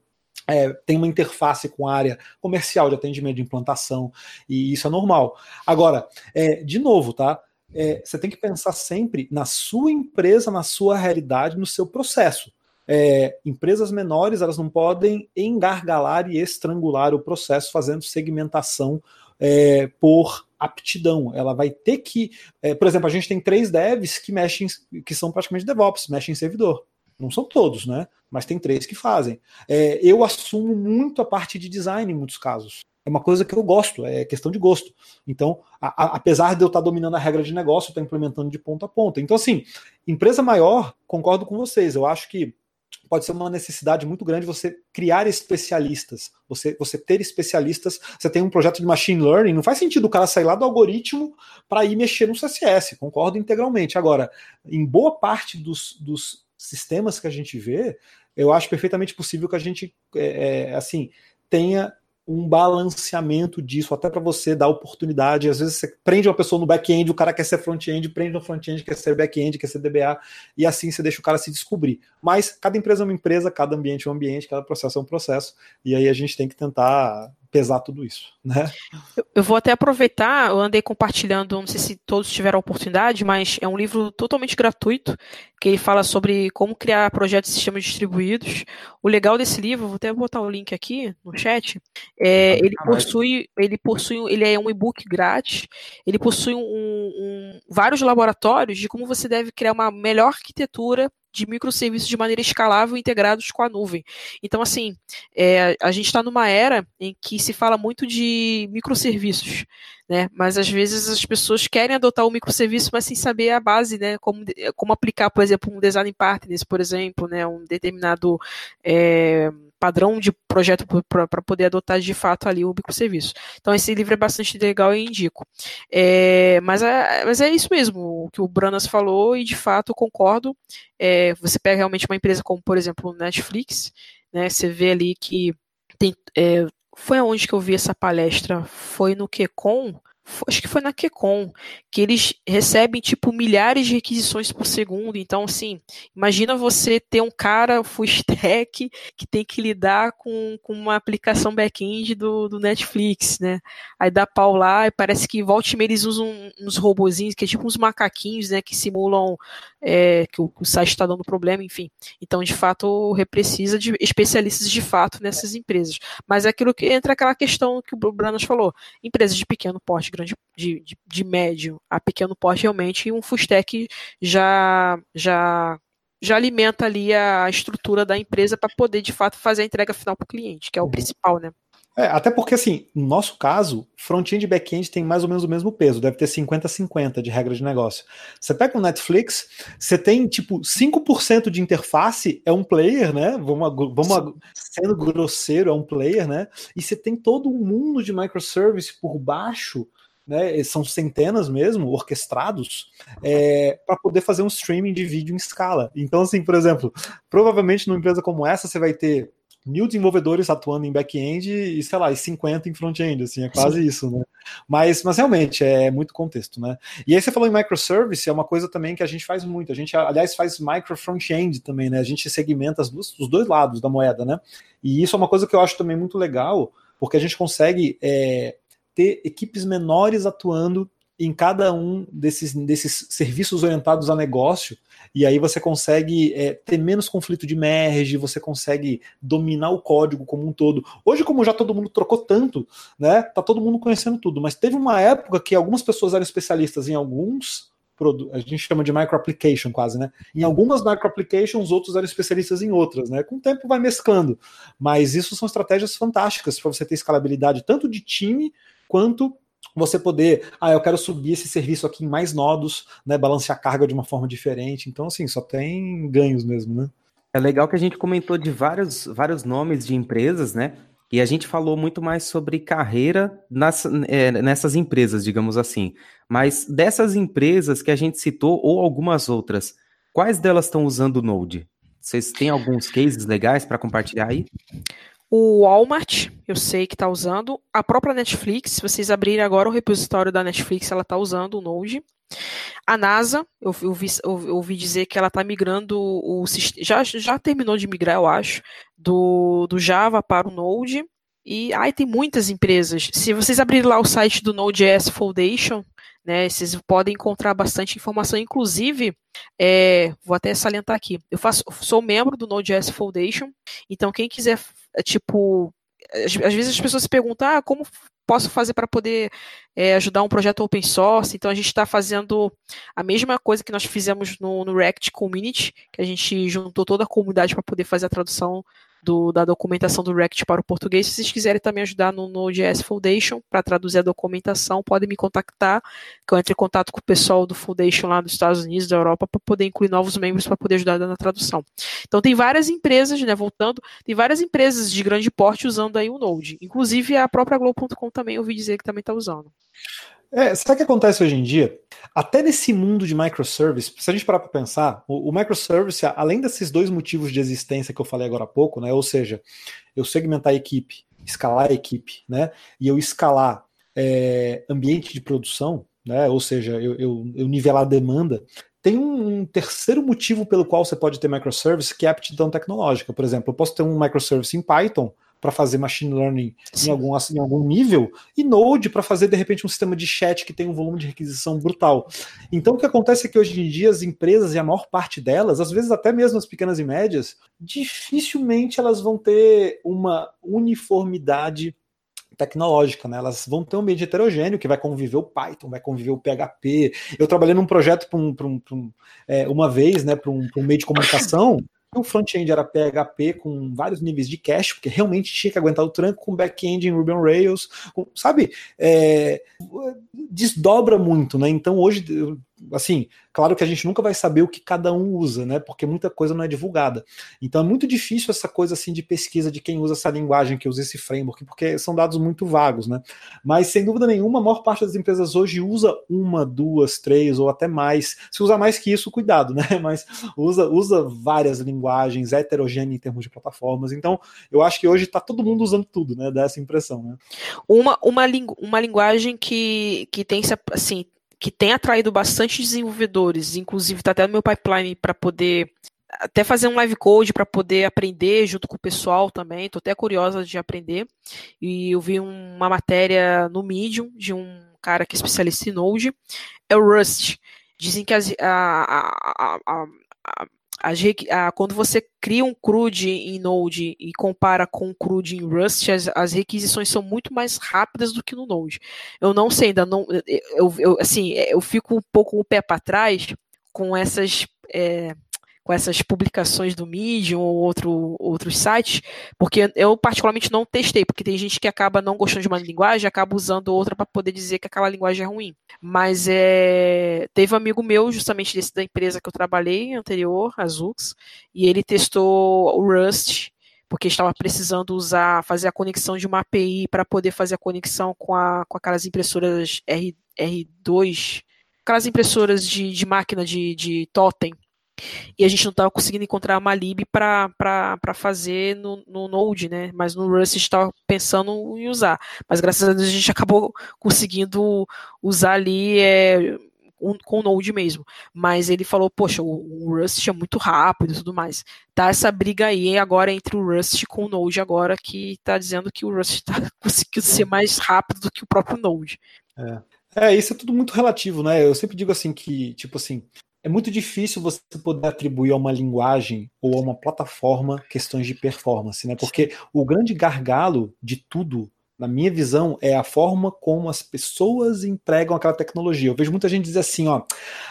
é, tem uma interface com a área comercial de atendimento de implantação, e isso é normal. Agora, é, de novo, tá? É, você tem que pensar sempre na sua empresa, na sua realidade, no seu processo. É, empresas menores elas não podem engargalar e estrangular o processo fazendo segmentação é, por aptidão. Ela vai ter que, é, por exemplo, a gente tem três devs que mexem, que são praticamente DevOps, mexem em servidor. Não são todos, né? Mas tem três que fazem. É, eu assumo muito a parte de design em muitos casos. É uma coisa que eu gosto, é questão de gosto. Então, a, a, apesar de eu estar dominando a regra de negócio, eu estou implementando de ponta a ponta. Então, assim, empresa maior, concordo com vocês. Eu acho que pode ser uma necessidade muito grande você criar especialistas, você, você ter especialistas. Você tem um projeto de machine learning, não faz sentido o cara sair lá do algoritmo para ir mexer no CSS, concordo integralmente. Agora, em boa parte dos, dos sistemas que a gente vê, eu acho perfeitamente possível que a gente, é, é assim, tenha um balanceamento disso, até para você dar oportunidade. Às vezes você prende uma pessoa no back-end, o cara quer ser front-end, prende no front-end, quer ser back-end, quer ser DBA, e assim você deixa o cara se descobrir. Mas cada empresa é uma empresa, cada ambiente é um ambiente, cada processo é um processo, e aí a gente tem que tentar pesar tudo isso, né? Eu vou até aproveitar, eu andei compartilhando, não sei se todos tiveram a oportunidade, mas é um livro totalmente gratuito, que ele fala sobre como criar projetos de sistemas distribuídos. O legal desse livro, vou até botar o link aqui no chat, é, ele possui, ele possui, ele é um e-book grátis, ele possui um, um, vários laboratórios de como você deve criar uma melhor arquitetura de microserviços de maneira escalável integrados com a nuvem. Então, assim, é, a gente está numa era em que se fala muito de microserviços, né? Mas às vezes as pessoas querem adotar o microserviço, mas sem saber a base, né? Como, como aplicar, por exemplo, um design partners, por exemplo, né? Um determinado é, padrão de projeto para poder adotar de fato ali o microserviço. Então esse livro é bastante legal e indico. É, mas, é, mas é isso mesmo, o que o Branas falou e de fato concordo. É, você pega realmente uma empresa como, por exemplo, o Netflix, né, você vê ali que tem, é, foi aonde que eu vi essa palestra? Foi no QCon? Acho que foi na QCon, que eles recebem tipo milhares de requisições por segundo. Então, assim, imagina você ter um cara full stack que tem que lidar com, com uma aplicação back-end do, do Netflix, né? Aí dá pau lá e parece que volta e eles usam uns robozinhos, que é tipo uns macaquinhos, né? Que simulam é, que o, o site está dando problema, enfim. Então, de fato, precisa de especialistas de fato nessas empresas. Mas é aquilo que entra aquela questão que o Branas falou: empresas de pequeno porte, grande de, de, de médio a pequeno porte, realmente um full stack já já já alimenta ali a estrutura da empresa para poder de fato fazer a entrega final para o cliente, que é o uhum. principal, né? É, até porque, assim, no nosso caso, front-end e back-end tem mais ou menos o mesmo peso, deve ter 50-50 de regra de negócio. Você pega o Netflix, você tem, tipo, 5% de interface é um player, né? Vamos, vamos sendo grosseiro, é um player, né? E você tem todo um mundo de microservice por baixo né, são centenas mesmo, orquestrados, é, para poder fazer um streaming de vídeo em escala. Então, assim, por exemplo, provavelmente numa empresa como essa, você vai ter mil desenvolvedores atuando em back-end e, sei lá, e 50 em front-end, assim, é quase Sim. isso, né? Mas, mas realmente é muito contexto, né? E aí você falou em microservice, é uma coisa também que a gente faz muito. A gente, aliás, faz micro front-end também, né? A gente segmenta duas, os dois lados da moeda, né? E isso é uma coisa que eu acho também muito legal, porque a gente consegue é, ter equipes menores atuando em cada um desses, desses serviços orientados a negócio, e aí você consegue é, ter menos conflito de merge, você consegue dominar o código como um todo. Hoje, como já todo mundo trocou tanto, né, tá todo mundo conhecendo tudo, mas teve uma época que algumas pessoas eram especialistas em alguns a gente chama de micro application quase, né? Em algumas micro applications, outros eram especialistas em outras, né? Com o tempo vai mesclando, mas isso são estratégias fantásticas para você ter escalabilidade tanto de time quanto você poder, ah, eu quero subir esse serviço aqui em mais nodos, né, balancear a carga de uma forma diferente. Então, assim, só tem ganhos mesmo, né? É legal que a gente comentou de vários, vários nomes de empresas, né? E a gente falou muito mais sobre carreira nas, é, nessas empresas, digamos assim. Mas dessas empresas que a gente citou, ou algumas outras, quais delas estão usando o Node? Vocês têm alguns cases legais para compartilhar aí? O Walmart, eu sei que está usando. A própria Netflix, se vocês abrirem agora o repositório da Netflix, ela está usando o Node. A NASA, eu, eu, vi, eu ouvi dizer que ela está migrando o já, já terminou de migrar, eu acho, do, do Java para o Node. E ai, tem muitas empresas. Se vocês abrirem lá o site do Node.js Foundation, né, vocês podem encontrar bastante informação, inclusive, é, vou até salientar aqui, eu faço, sou membro do Node.js Foundation, então quem quiser, tipo, às, vezes as pessoas se perguntam, ah, como posso fazer para poder é, ajudar um projeto open source? Então a gente está fazendo a mesma coisa que nós fizemos no, no React Community, que a gente juntou toda a comunidade para poder fazer a tradução do, da documentação do React para o português. Se vocês quiserem também ajudar no Node.js Foundation para traduzir a documentação, podem me contactar, que eu entre em contato com o pessoal do Foundation lá dos Estados Unidos, da Europa, para poder incluir novos membros para poder ajudar na tradução. Então tem várias empresas, né, voltando, tem várias empresas de grande porte usando aí o Node. Inclusive a própria Globo.com também ouvi dizer que também está usando. É, sabe o que acontece hoje em dia? Até nesse mundo de microservice, se a gente parar para pensar, o, o, microservice, além desses dois motivos de existência que eu falei agora há pouco, né? Ou seja, eu segmentar a equipe, escalar a equipe, né? E eu escalar é, ambiente de produção, né? Ou seja, eu, eu, eu nivelar a demanda. Tem um, um terceiro motivo pelo qual você pode ter microservice, que é a aptidão tecnológica. Por exemplo, eu posso ter um microservice em Python para fazer machine learning em algum, em algum nível, e Node para fazer, de repente, um sistema de chat que tem um volume de requisição brutal. Então, o que acontece é que hoje em dia as empresas, e a maior parte delas, às vezes até mesmo as pequenas e médias, dificilmente elas vão ter uma uniformidade tecnológica, né? Elas vão ter um ambiente heterogêneo que vai conviver o Python, vai conviver o PHP. Eu trabalhei num projeto para um, um, um, é, uma vez, né, para um meio de comunicação o front-end era PHP com vários níveis de cache, porque realmente tinha que aguentar o tranco com back-end em Ruby on Rails, com, sabe? É, desdobra muito, né? Então hoje assim, claro que a gente nunca vai saber o que cada um usa, né? Porque muita coisa não é divulgada. Então é muito difícil essa coisa assim de pesquisa de quem usa essa linguagem, que usa esse framework, porque são dados muito vagos, né? Mas sem dúvida nenhuma, a maior parte das empresas hoje usa uma, duas, três ou até mais. Se usar mais que isso, cuidado, [laughs] né? Mas usa, usa várias linguagens, é heterogênea em termos de plataformas. Então, eu acho que hoje está todo mundo usando tudo, né? Dá essa impressão, né? Uma, uma, lingu uma linguagem que, que tem assim que tem atraído bastante desenvolvedores, inclusive está até no meu pipeline para poder até fazer um live code para poder aprender junto com o pessoal também. Estou até curiosa de aprender. E eu vi uma matéria no Medium de um cara que é especialista em Node, é o Rust. Dizem que as, a, a, a, as, a, quando você cria um CRUD em Node e compara com um CRUD em Rust, as, as, requisições são muito mais rápidas do que no Node. Eu não sei, ainda não. Eu, eu assim, eu fico um pouco o pé para trás com essas. É, com essas publicações do Medium ou outro, outros sites, porque eu particularmente não testei, porque tem gente que acaba não gostando de uma linguagem, acaba usando outra para poder dizer que aquela linguagem é ruim. Mas é, teve um amigo meu, justamente desse da empresa que eu trabalhei anterior, a Zux, e ele testou o Rust, porque estava precisando usar, fazer a conexão de uma API para poder fazer a conexão com, a, com aquelas impressoras R, R2, aquelas impressoras de, de máquina de, de totem, e a gente não estava conseguindo encontrar uma lib para fazer no, no, Node, né? Mas no Rust a gente estava pensando em usar. Mas graças a Deus a gente acabou conseguindo usar ali é, um, com o Node mesmo. Mas ele falou, poxa, o, o, Rust é muito rápido e tudo mais. Tá essa briga aí agora entre o Rust com o Node agora que está dizendo que o Rust está [laughs] conseguindo ser mais rápido do que o próprio Node. É. É, isso é tudo muito relativo, né? Eu sempre digo assim que, tipo assim, é muito difícil você poder atribuir a uma linguagem ou a uma plataforma questões de performance, né? Porque o grande gargalo de tudo, na minha visão, é a forma como as pessoas empregam aquela tecnologia. Eu vejo muita gente dizer assim, ó,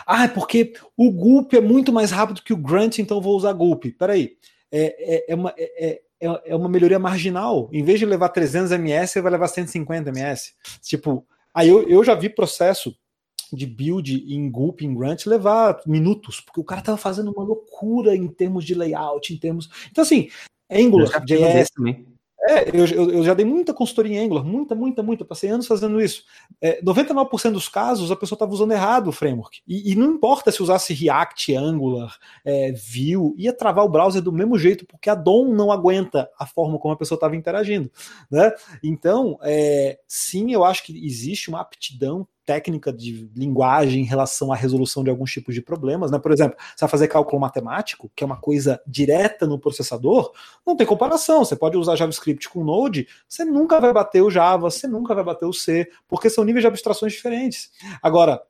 ah, é porque o Gulp é muito mais rápido que o Grunt, então eu vou usar Gulp. Peraí, é, é, é uma, é, é, é uma melhoria marginal. Em vez de levar 300 ms, você vai levar 150 ms. Tipo, aí eu, eu já vi processo de build em Gulp, em Grunt, levar minutos, porque o cara tava fazendo uma loucura em termos de layout, em termos. Então, assim, Angular, JS. Também. É, eu, eu, eu, já dei muita consultoria em Angular, muita, muita, muita, passei anos fazendo isso. É, 99% dos casos a pessoa estava usando errado o framework. E, e, não importa se usasse React, Angular, é, Vue, ia travar o browser do mesmo jeito, porque a DOM não aguenta a forma como a pessoa estava interagindo. Né? Então, é, sim, eu acho que existe uma aptidão técnica de linguagem em relação à resolução de alguns tipos de problemas. Né? Por exemplo, você vai fazer cálculo matemático, que é uma coisa direta no processador, não tem comparação. Você pode usar JavaScript com Node, você nunca vai bater o Java, você nunca vai bater o C, porque são níveis de abstrações diferentes. Agora,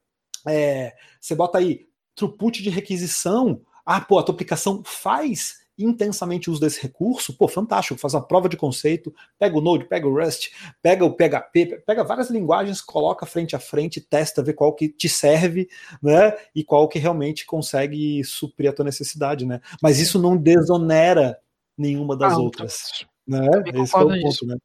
é, você bota aí throughput de requisição, ah, pô, a tua aplicação faz intensamente uso desse recurso, pô, fantástico, faz uma prova de conceito, pega o Node, pega o Rust, pega o PHP, pega várias linguagens, coloca frente a frente, testa, vê qual que te serve, né, e qual que realmente consegue suprir a tua necessidade, né. Mas isso não desonera nenhuma das ah, outras, né, esse é o ponto, né.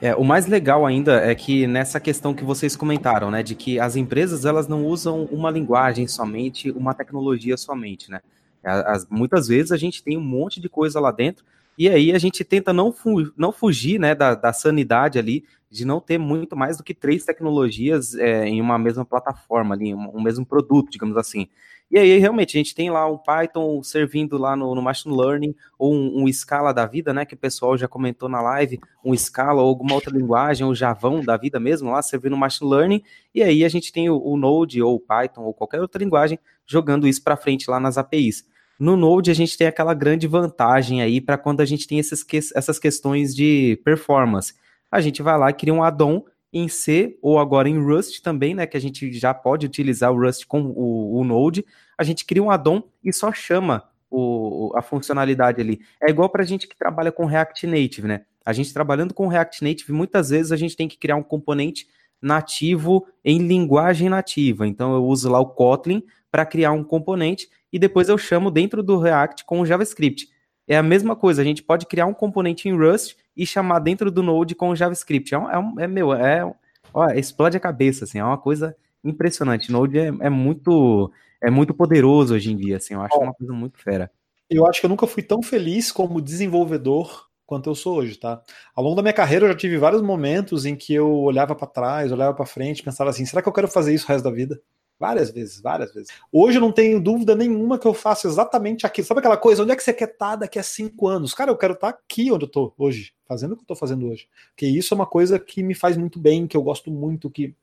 É, o mais legal ainda é que nessa questão que vocês comentaram, né, de que as empresas elas não usam uma linguagem somente, uma tecnologia somente, né? As, muitas vezes a gente tem um monte de coisa lá dentro e aí a gente tenta não, fu não fugir né, da, da, sanidade ali, de não ter muito mais do que três tecnologias é, em uma mesma plataforma, ali, um, um, mesmo produto, digamos assim. E aí, realmente, a gente tem lá um Python servindo lá no, no Machine Learning, ou um, um, Scala da vida, né, que o pessoal já comentou na live, um Scala ou alguma outra linguagem, ou Javão da vida mesmo, lá servindo no Machine Learning, e aí a gente tem o, o Node, ou Python, ou qualquer outra linguagem, jogando isso para frente lá nas APIs. No Node, a gente tem aquela grande vantagem aí para quando a gente tem esses, essas questões de performance. A gente vai lá e cria um add-on em C ou agora em Rust também, né? Que a gente já pode utilizar o Rust com o, o Node. A gente cria um add-on e só chama o, a funcionalidade ali. É igual para a gente que trabalha com React Native, né? A gente trabalhando com React Native, muitas vezes a gente tem que criar um componente nativo em linguagem nativa. Então eu uso lá o Kotlin para criar um componente e depois eu chamo dentro do React com o JavaScript. É a mesma coisa, a gente pode criar um componente em Rust e chamar dentro do Node com o JavaScript. É, um, é, um, é meu, é, ó, explode a cabeça, assim, é uma coisa impressionante. Node é, é, muito é muito poderoso hoje em dia, assim, eu acho uma coisa muito fera. Eu acho que eu nunca fui tão feliz como desenvolvedor quanto eu sou hoje, tá? Ao longo da minha carreira eu já tive vários momentos em que eu olhava para trás, olhava para frente, pensava assim, será que eu quero fazer isso o resto da vida? Várias vezes, várias vezes. Hoje eu não tenho dúvida nenhuma que eu faço exatamente aquilo. Sabe aquela coisa? Onde é que você quer estar tá daqui a cinco anos? Cara, eu quero estar tá aqui onde eu tô hoje, fazendo o que eu tô fazendo hoje. Porque isso é uma coisa que me faz muito bem, que eu gosto muito, que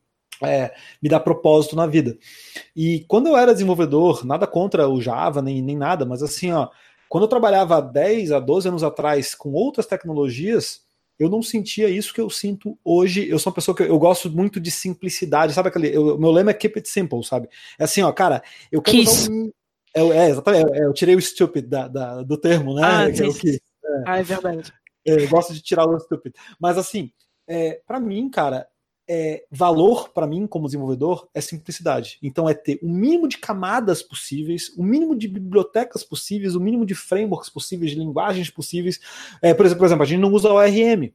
é, me dá propósito na vida. E quando eu era desenvolvedor, nada contra o Java, nem, nem nada, mas assim, ó, quando eu trabalhava há 10 a 12 anos atrás com outras tecnologias, eu não sentia isso que eu sinto hoje. Eu sou uma pessoa que eu gosto muito de simplicidade, sabe aquele. O meu lema é keep it simple, sabe? É assim, ó, cara, eu quero um. É, é exatamente, é, eu tirei o stupid da, da, do termo, né? Ah, [laughs] é, é, ah, é verdade. É, eu gosto de tirar o stupid. Mas assim, é, para mim, cara, é, valor para mim como desenvolvedor é simplicidade. Então é ter o mínimo de camadas possíveis, o mínimo de bibliotecas possíveis, o mínimo de frameworks possíveis, de linguagens possíveis. É, por, exemplo, a gente não usa ORM.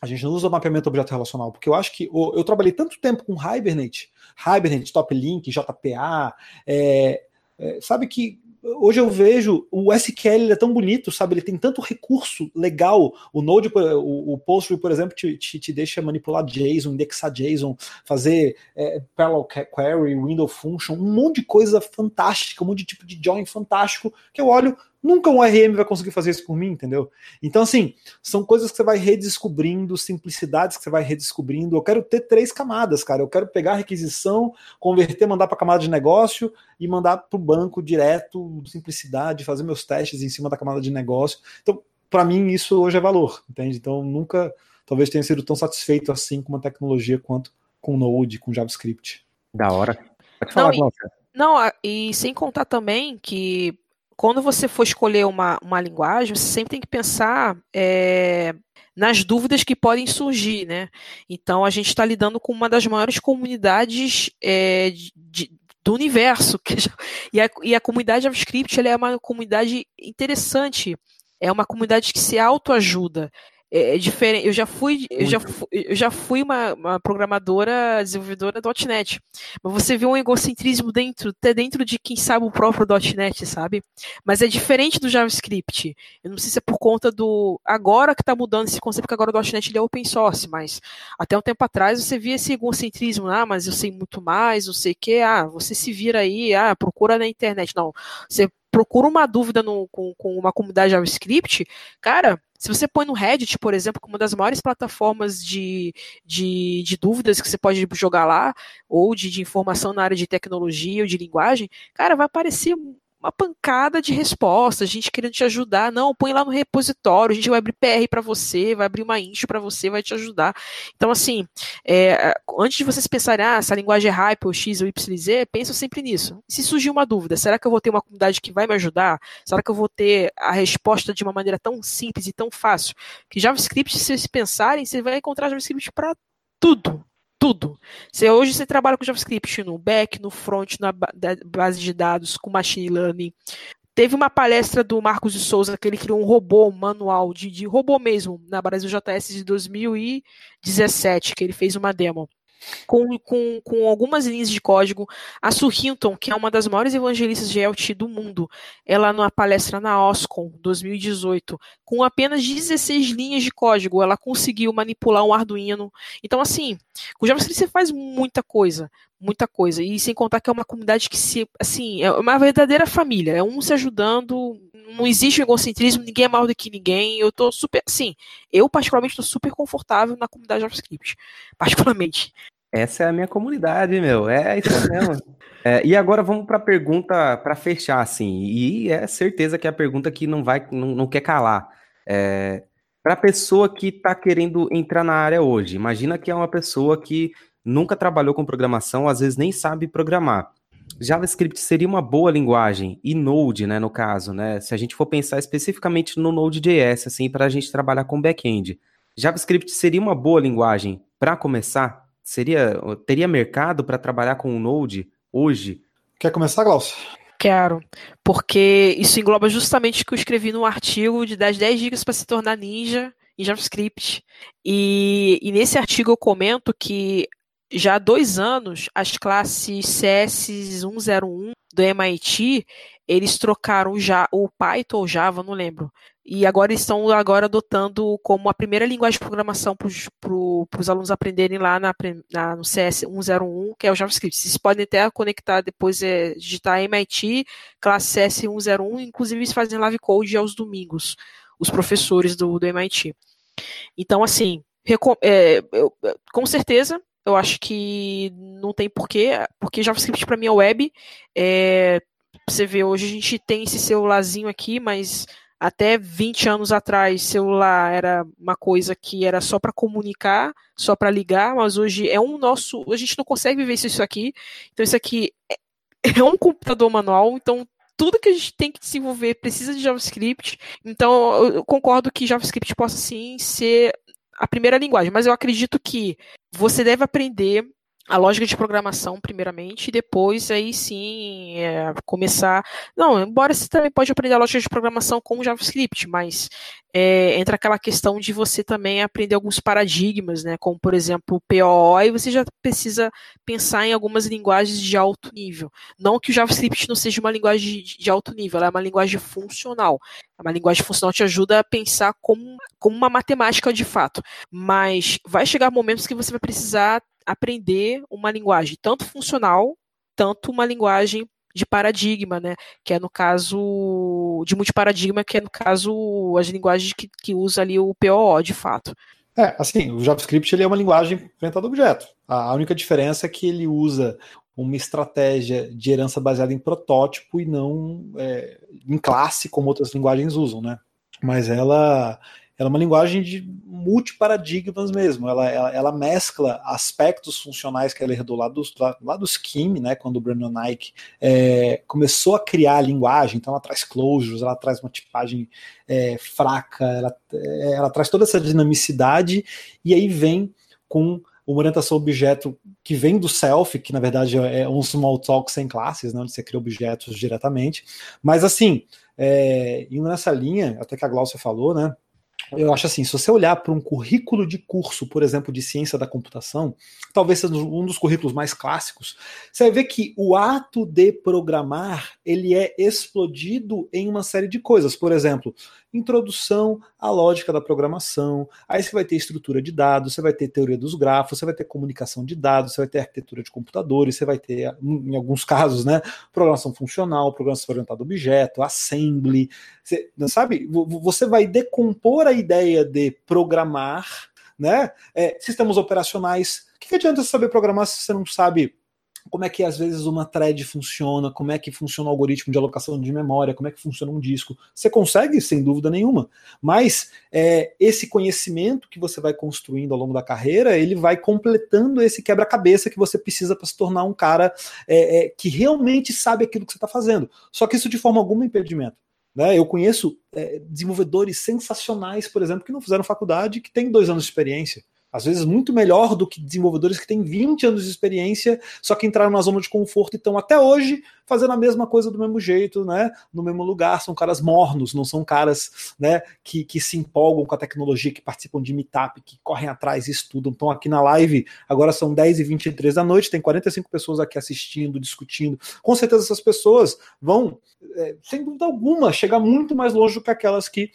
A gente não usa o mapeamento objeto relacional, porque eu acho que eu trabalhei tanto tempo com Hibernate, Hibernate, Top Link, JPA, é, é, sabe que hoje eu vejo o SQL é tão bonito, sabe? Ele tem tanto recurso legal. O Node, o, o Postgre, por exemplo, te, te, te, deixa manipular JSON, indexar JSON, fazer é, parallel query, window function, um monte de coisa fantástica, um monte de tipo de join fantástico que eu olho, Nunca um RM vai conseguir fazer isso por mim, entendeu? Então, assim, são coisas que você vai redescobrindo, simplicidades que você vai redescobrindo. Eu quero ter três camadas, cara. Eu quero pegar a requisição, converter, mandar para a camada de negócio e mandar para o banco direto, simplicidade, fazer meus testes em cima da camada de negócio. Então, para mim, isso hoje é valor, entende? Então, nunca, talvez tenha sido tão satisfeito assim com uma tecnologia quanto com Node, com JavaScript. Da hora. Pode falar, não, e, não, e sem contar também que quando você for escolher uma, uma linguagem, você sempre tem que pensar é, nas dúvidas que podem surgir, né? Então a gente está lidando com uma das maiores comunidades é, de, do universo. [laughs] E, a, e a comunidade JavaScript é uma comunidade interessante. É uma comunidade que se autoajuda é, é diferente. Eu já fui, eu já fui, eu já fui uma, uma programadora, desenvolvedora .NET. Mas você vê um egocentrismo dentro, até dentro de quem sabe o próprio .NET, sabe? Mas é diferente do JavaScript. Eu não sei se é por conta do agora que está mudando esse conceito, que agora o .NET ele é open source, mas até um tempo atrás você via esse egocentrismo, ah, mas eu sei muito mais, não sei o que, ah, você se vira aí, ah, procura na internet. Não, você procura uma dúvida no, com, com uma comunidade JavaScript, cara, se você põe no Reddit, por exemplo, como uma das maiores plataformas de, de, de, dúvidas que você pode jogar lá, ou de, de informação na área de tecnologia ou de linguagem, cara, vai aparecer uma pancada de respostas, gente querendo te ajudar. Não, põe lá no repositório, a gente vai abrir PR para você, vai abrir uma issue para você, vai te ajudar. Então, assim, é, antes de vocês pensarem, ah, essa linguagem é hype ou X ou YZ, pensam sempre nisso. Se surgir uma dúvida, será que eu vou ter uma comunidade que vai me ajudar? Será que eu vou ter a resposta de uma maneira tão simples e tão fácil? Que JavaScript, se vocês pensarem, você vai encontrar JavaScript para tudo tudo. Se hoje você trabalha com JavaScript no back, no front, na base de dados, com machine learning. Teve uma palestra do Marcos de Souza que ele criou um robô um manual de, de robô mesmo na Brasil JS de 2017, que ele fez uma demo com, com, com algumas linhas de código. A Sue Hinton, que é uma das maiores evangelistas de LT do mundo, ela numa palestra na OSCON 2018, com apenas 16 linhas de código, ela conseguiu manipular um Arduino. Então, assim, com JavaScript você faz muita coisa, muita coisa. E sem contar que é uma comunidade que se, assim, é uma verdadeira família, é um se ajudando, não existe egocentrismo, ninguém é maior do que ninguém. Eu tô super, assim, eu particularmente tô super confortável na comunidade JavaScript, [laughs] particularmente. Essa é a minha comunidade, meu. É isso mesmo. é, e agora vamos para a pergunta para fechar, assim. E é certeza que é a pergunta que não vai, não, não quer calar. É, para a pessoa que está querendo entrar na área hoje, imagina que é uma pessoa que nunca trabalhou com programação, às vezes nem sabe programar. JavaScript seria uma boa linguagem, e Node, né, no caso, né? Se a gente for pensar especificamente no Node.js, assim, para a gente trabalhar com back-end. JavaScript seria uma boa linguagem para começar? Seria, teria mercado para trabalhar com o Node hoje? Quer começar, Glaucio? Quero, porque isso engloba justamente o que eu escrevi no artigo de das 10 dicas para se tornar ninja em JavaScript. E, e nesse artigo eu comento que já há dois anos, as classes CS 101 do MIT, eles trocaram já o Python ou Java, não lembro. E agora estão agora adotando como a primeira linguagem de programação para os alunos aprenderem lá na, na, no CS 101, que é o JavaScript. Vocês podem até conectar depois, é, digitar MIT, classe CS 101, inclusive eles fazem live code aos domingos, os professores do, do MIT. Então, assim, é, eu, com certeza, eu acho que não tem porquê, porque JavaScript para mim é web. É, você vê, hoje a gente tem esse celularzinho aqui, mas até 20 anos atrás, celular era uma coisa que era só para comunicar, só para ligar, mas hoje é um nosso. A gente não consegue viver isso aqui. Então, isso aqui é, [laughs] é um computador manual, então tudo que a gente tem que desenvolver precisa de JavaScript. Então, eu concordo que JavaScript possa sim ser a primeira linguagem, mas eu acredito que você deve aprender a lógica de programação primeiramente e depois aí sim é, começar não embora você também pode aprender a lógica de programação com JavaScript mas é, entra aquela questão de você também aprender alguns paradigmas né como por exemplo o POO e você já precisa pensar em algumas linguagens de alto nível. Não que o JavaScript não seja uma linguagem de, alto nível ela é uma linguagem funcional. Uma linguagem funcional te ajuda a pensar como, como uma matemática de fato. Mas vai chegar momentos que você vai precisar aprender uma linguagem tanto funcional, tanto uma linguagem de paradigma, né? Que é no caso de multiparadigma, que é no caso as linguagens que, que usa ali o POO de fato. É, assim, o JavaScript ele é uma linguagem orientada a objeto. A única diferença é que ele usa uma estratégia de herança baseada em protótipo e não é, em classe, como outras linguagens usam, né? Mas ela ela é uma linguagem de multiparadigmas mesmo. Ela, ela, ela, mescla aspectos funcionais que ela herdou lá dos, lá, lá dos Kim, né, quando o Brandon Nike é, começou a criar a linguagem. Então ela traz closures, ela traz uma tipagem é, fraca, ela, é, ela traz toda essa dinamicidade e aí vem com uma orientação objeto que vem do self, que na verdade é um small talk sem classes, né, onde você cria objetos diretamente. Mas assim, é, indo nessa linha, até que a Glaucia falou, né? Eu acho assim, se você olhar para um currículo de curso, por exemplo, de ciência da computação, talvez seja um dos currículos mais clássicos, você vai ver que o ato de programar, ele é explodido em uma série de coisas. Por exemplo, introdução à lógica da programação, aí você vai ter estrutura de dados, você vai ter teoria dos grafos, você vai ter comunicação de dados, você vai ter arquitetura de computadores, você vai ter, em alguns casos, né, programação funcional, programação orientada a objeto, assembly, você, sabe? Você vai decompor a ideia de programar, né, é, sistemas operacionais. O que, que adianta você saber programar se você não sabe como é que às vezes uma thread funciona, como é que funciona o algoritmo de alocação de memória, como é que funciona um disco. Você consegue, sem dúvida nenhuma, mas é, esse conhecimento que você vai construindo ao longo da carreira, ele vai completando esse quebra-cabeça que você precisa para se tornar um cara é, é, que realmente sabe aquilo que você está fazendo. Só que isso de forma alguma é impedimento. Né? Eu conheço é, desenvolvedores sensacionais, por exemplo, que não fizeram faculdade, que têm dois anos de experiência às vezes muito melhor do que desenvolvedores que têm 20 anos de experiência, só que entraram na zona de conforto e estão até hoje fazendo a mesma coisa do mesmo jeito, né? No mesmo lugar, são caras mornos, não são caras, né, que, que se empolgam com a tecnologia, que participam de meetup, que correm atrás e estudam. Estão aqui na live, agora são 10 e 23 da noite, tem 45 pessoas aqui assistindo, discutindo. Com certeza essas pessoas vão, é, sem dúvida alguma, chegar muito mais longe do que aquelas que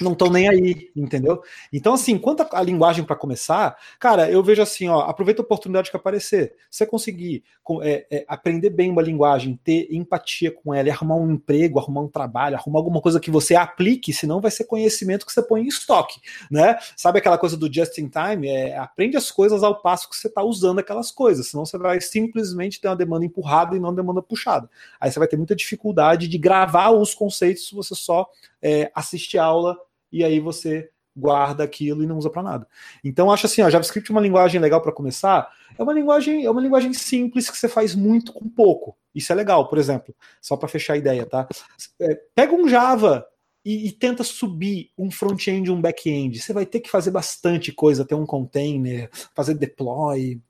não estão nem aí, entendeu? Então, assim, quanto a linguagem para começar, cara, eu vejo assim, ó, aproveita a oportunidade que aparecer. Se você conseguir é, é, aprender bem uma linguagem, ter empatia com ela, arrumar um emprego, arrumar um trabalho, arrumar alguma coisa que você aplique, senão vai ser conhecimento que você põe em estoque, né? Sabe aquela coisa do just in time? É, aprende as coisas ao passo que você está usando aquelas coisas, senão você vai simplesmente ter uma demanda empurrada e não demanda puxada. Aí você vai ter muita dificuldade de gravar os conceitos você só é, assiste aula e aí você guarda aquilo e não usa para nada. Então acho assim, ó, JavaScript é uma linguagem legal para começar. É uma linguagem, é uma linguagem simples que você faz muito com pouco. Isso é legal, por exemplo, só para fechar a ideia, tá? É, pega um Java e, e tenta subir um front-end e um back-end. Você vai ter que fazer bastante coisa, ter um container, fazer deploy,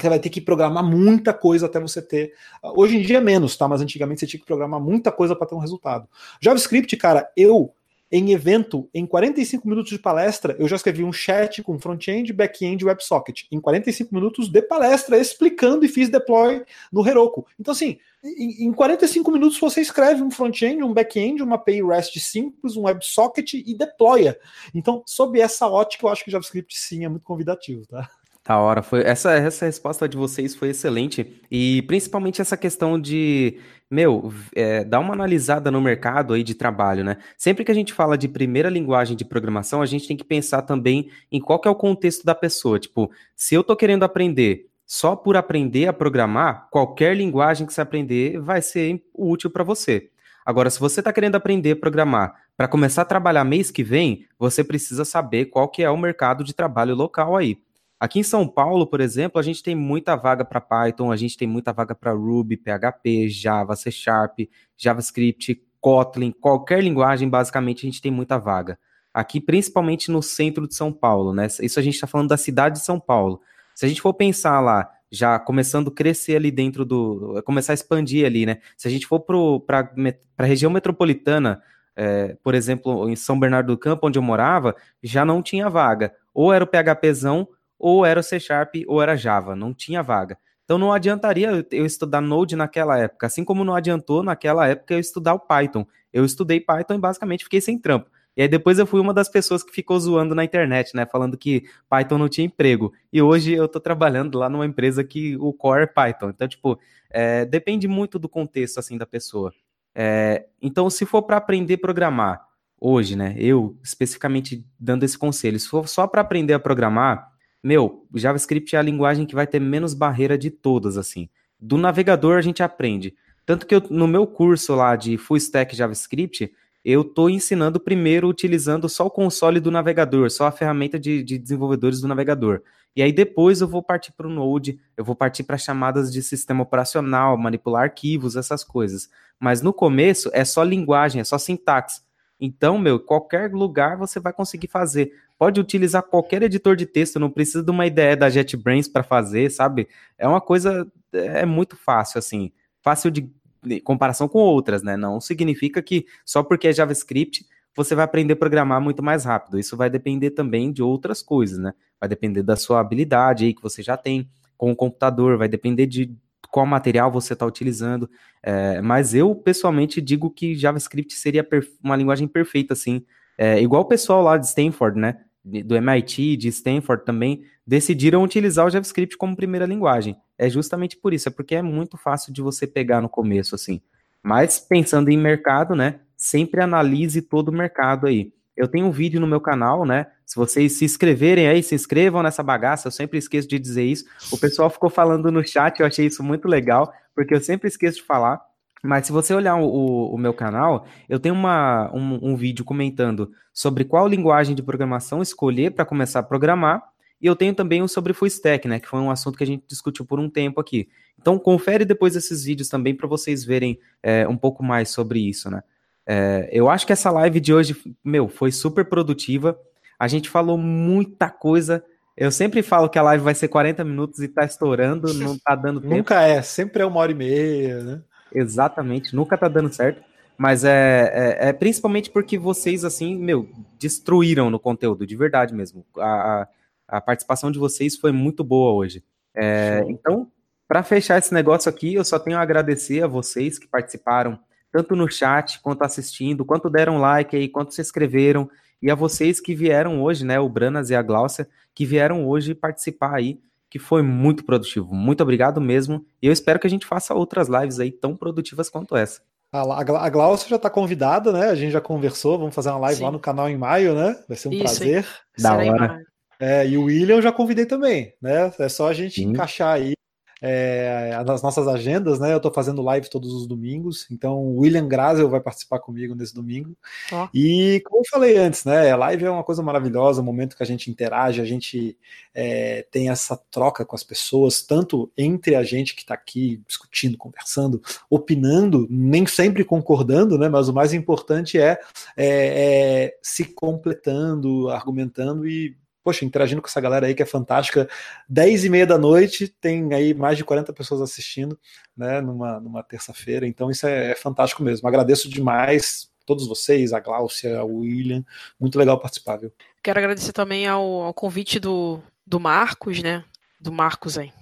você vai ter que programar muita coisa até você ter. Hoje em dia é menos, tá? Mas antigamente você tinha que programar muita coisa para ter um resultado. JavaScript, cara, eu em evento, em 45 minutos de palestra, eu já escrevi um chat com front-end, back-end e WebSocket. Em 45 minutos de palestra, explicando e fiz deploy no Heroku. Então, assim, em 45 minutos você escreve um front-end, um back-end, uma API REST simples, um WebSocket e deploya. Então, sob essa ótica, eu acho que JavaScript sim é muito convidativo, tá? Hora, foi essa, essa resposta de vocês foi excelente e principalmente essa questão de, meu, é, dar uma analisada no mercado aí de trabalho, né? Sempre que a gente fala de primeira linguagem de programação, a gente tem que pensar também em qual que é o contexto da pessoa. Tipo, se eu tô querendo aprender só por aprender a programar, qualquer linguagem que você aprender vai ser útil para você. Agora, se você está querendo aprender a programar para começar a trabalhar mês que vem, você precisa saber qual que é o mercado de trabalho local aí. Aqui em São Paulo, por exemplo, a gente tem muita vaga para Python, a gente tem muita vaga para Ruby, PHP, Java, C Sharp, JavaScript, Kotlin, qualquer linguagem, basicamente, a gente tem muita vaga. Aqui, principalmente no centro de São Paulo, né? Isso a gente está falando da cidade de São Paulo. Se a gente for pensar lá, já começando a crescer ali dentro do. começar a expandir ali, né? Se a gente for para a região metropolitana, é, por exemplo, em São Bernardo do Campo, onde eu morava, já não tinha vaga. Ou era o PHPzão, ou era C Sharp ou era Java, não tinha vaga. Então não adiantaria eu estudar Node naquela época, assim como não adiantou naquela época eu estudar o Python. Eu estudei Python e basicamente fiquei sem trampo. E aí depois eu fui uma das pessoas que ficou zoando na internet, né, falando que Python não tinha emprego. E hoje eu tô trabalhando lá numa empresa que o core é Python. Então, tipo, é, depende muito do contexto, assim, da pessoa. É, então, se for para aprender a programar hoje, né, eu especificamente dando esse conselho, se for só para aprender a programar, meu, JavaScript é a linguagem que vai ter menos barreira de todas, assim. Do navegador a gente aprende. Tanto que eu, no meu curso lá de Full Stack JavaScript, eu estou ensinando primeiro utilizando só o console do navegador, só a ferramenta de, de desenvolvedores do navegador. E aí depois eu vou partir para o Node, eu vou partir para chamadas de sistema operacional, manipular arquivos, essas coisas. Mas no começo é só linguagem, é só sintaxe. Então, meu, qualquer lugar você vai conseguir fazer. Pode utilizar qualquer editor de texto, não precisa de uma ideia da JetBrains para fazer, sabe? É uma coisa é muito fácil assim, fácil de, de comparação com outras, né? Não significa que só porque é JavaScript você vai aprender a programar muito mais rápido. Isso vai depender também de outras coisas, né? Vai depender da sua habilidade aí que você já tem com o computador, vai depender de qual material você está utilizando. É, mas eu, pessoalmente, digo que JavaScript seria uma linguagem perfeita, assim. É, igual o pessoal lá de Stanford, né? Do MIT, de Stanford também, decidiram utilizar o JavaScript como primeira linguagem. É justamente por isso, é porque é muito fácil de você pegar no começo, assim. Mas pensando em mercado, né? Sempre analise todo o mercado aí. Eu tenho um vídeo no meu canal, né? Se vocês se inscreverem aí, se inscrevam nessa bagaça, eu sempre esqueço de dizer isso. O pessoal ficou falando no chat, eu achei isso muito legal, porque eu sempre esqueço de falar. Mas se você olhar o, o meu canal, eu tenho uma, um, um vídeo comentando sobre qual linguagem de programação escolher para começar a programar. E eu tenho também um sobre full stack, né? Que foi um assunto que a gente discutiu por um tempo aqui. Então confere depois esses vídeos também para vocês verem é, um pouco mais sobre isso, né? É, eu acho que essa live de hoje, meu, foi super produtiva. A gente falou muita coisa. Eu sempre falo que a live vai ser 40 minutos e tá estourando, não tá dando [laughs] tempo. Nunca é, sempre é uma hora e meia, né? Exatamente, nunca tá dando certo. Mas é, é, é principalmente porque vocês, assim, meu, destruíram no conteúdo, de verdade mesmo. A, a participação de vocês foi muito boa hoje. É, então, para fechar esse negócio aqui, eu só tenho a agradecer a vocês que participaram tanto no chat, quanto assistindo, quanto deram like aí, quanto se inscreveram, e a vocês que vieram hoje, né, o Branas e a Glaucia, que vieram hoje participar aí, que foi muito produtivo. Muito obrigado mesmo, e eu espero que a gente faça outras lives aí tão produtivas quanto essa. A, Glaucia já está convidada, né? A gente já conversou, vamos fazer uma live Sim. lá no canal em maio, né? Vai ser um Isso, prazer. Da hora. É, e o William eu já convidei também, né? É só a gente Sim. encaixar aí é, nas nossas agendas, né? Eu estou fazendo live todos os domingos, então o William Grazel vai participar comigo nesse domingo. Oh. E como eu falei antes, né? A live é uma coisa maravilhosa, um momento que a gente interage, a gente é, tem essa troca com as pessoas, tanto entre a gente que está aqui discutindo, conversando, opinando, nem sempre concordando, né? Mas o mais importante é, é, é se completando, argumentando e poxa, interagindo com essa galera aí que é fantástica. 10 e meia da noite, tem aí mais de 40 pessoas assistindo, né, numa, numa terça-feira, então isso é, é, fantástico mesmo. Agradeço demais todos vocês, a Gláucia, o William. Muito legal participar, viu? Quero agradecer também ao, ao convite do, do Marcos, né? Do Marcos aí.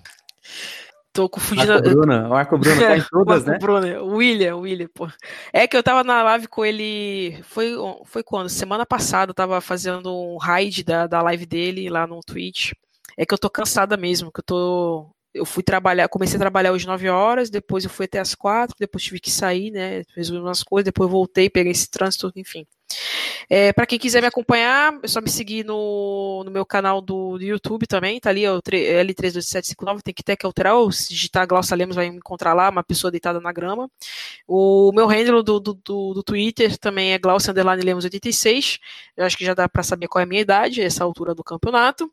Tô confundindo. Marco Bruna, Marco Bruno tá em [laughs] todas, Marco né? Bruno, o William, o William, pô. É que eu tava na live com ele. Foi, foi quando? Semana passada eu tava fazendo um raid da, da live dele lá no Twitch. É que eu tô cansada mesmo, que eu tô. Eu fui trabalhar, comecei a trabalhar às 9 horas, depois eu fui até às 4, depois tive que sair, né? Resolvi umas coisas, depois voltei, peguei esse trânsito, enfim. É, para quem quiser me acompanhar, é só me seguir no, no meu canal do, do YouTube também, tá ali, é o L32759, tem que ter que alterar, ou se digitar Glaucia Lemos vai me encontrar lá, uma pessoa deitada na grama. O meu handle do, do, do, do Twitter também é Glaucia Underline Lemos 86, eu acho que já dá para saber qual é a minha idade, essa altura do campeonato.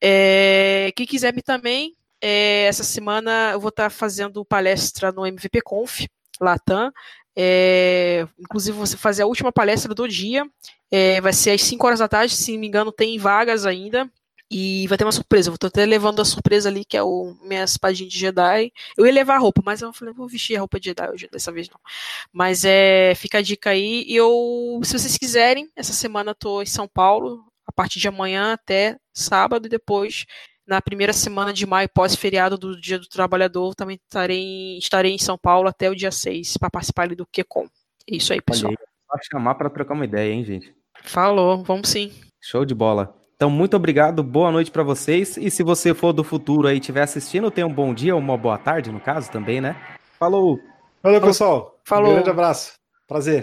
É, quem quiser me também, é, essa semana eu vou estar fazendo palestra no MVP Conf, Latam, é, inclusive, você fazer a última palestra do dia. É, vai ser às 5 horas da tarde, se não me engano, tem vagas ainda. E vai ter uma surpresa. Eu tô até levando a surpresa ali, que é o minha espadinha de Jedi. Eu ia levar a roupa, mas eu falei, vou vestir a roupa de Jedi hoje, dessa vez não. Mas é, fica a dica aí. E eu, se vocês quiserem, essa semana eu tô em São Paulo, a partir de amanhã até sábado, e depois na primeira semana de maio, pós-feriado do Dia do Trabalhador, também estarei, estarei em São Paulo até o dia 6 para participar ali do QCOM. É isso aí, pessoal. Olha aí, chamar para trocar uma ideia, hein, gente? Falou, vamos sim. Show de bola. Então, muito obrigado, boa noite para vocês. E se você for do futuro aí e estiver assistindo, tenha um bom dia ou uma boa tarde, no caso, também, né? Falou! Valeu, pessoal. Falou. Um grande abraço. Prazer.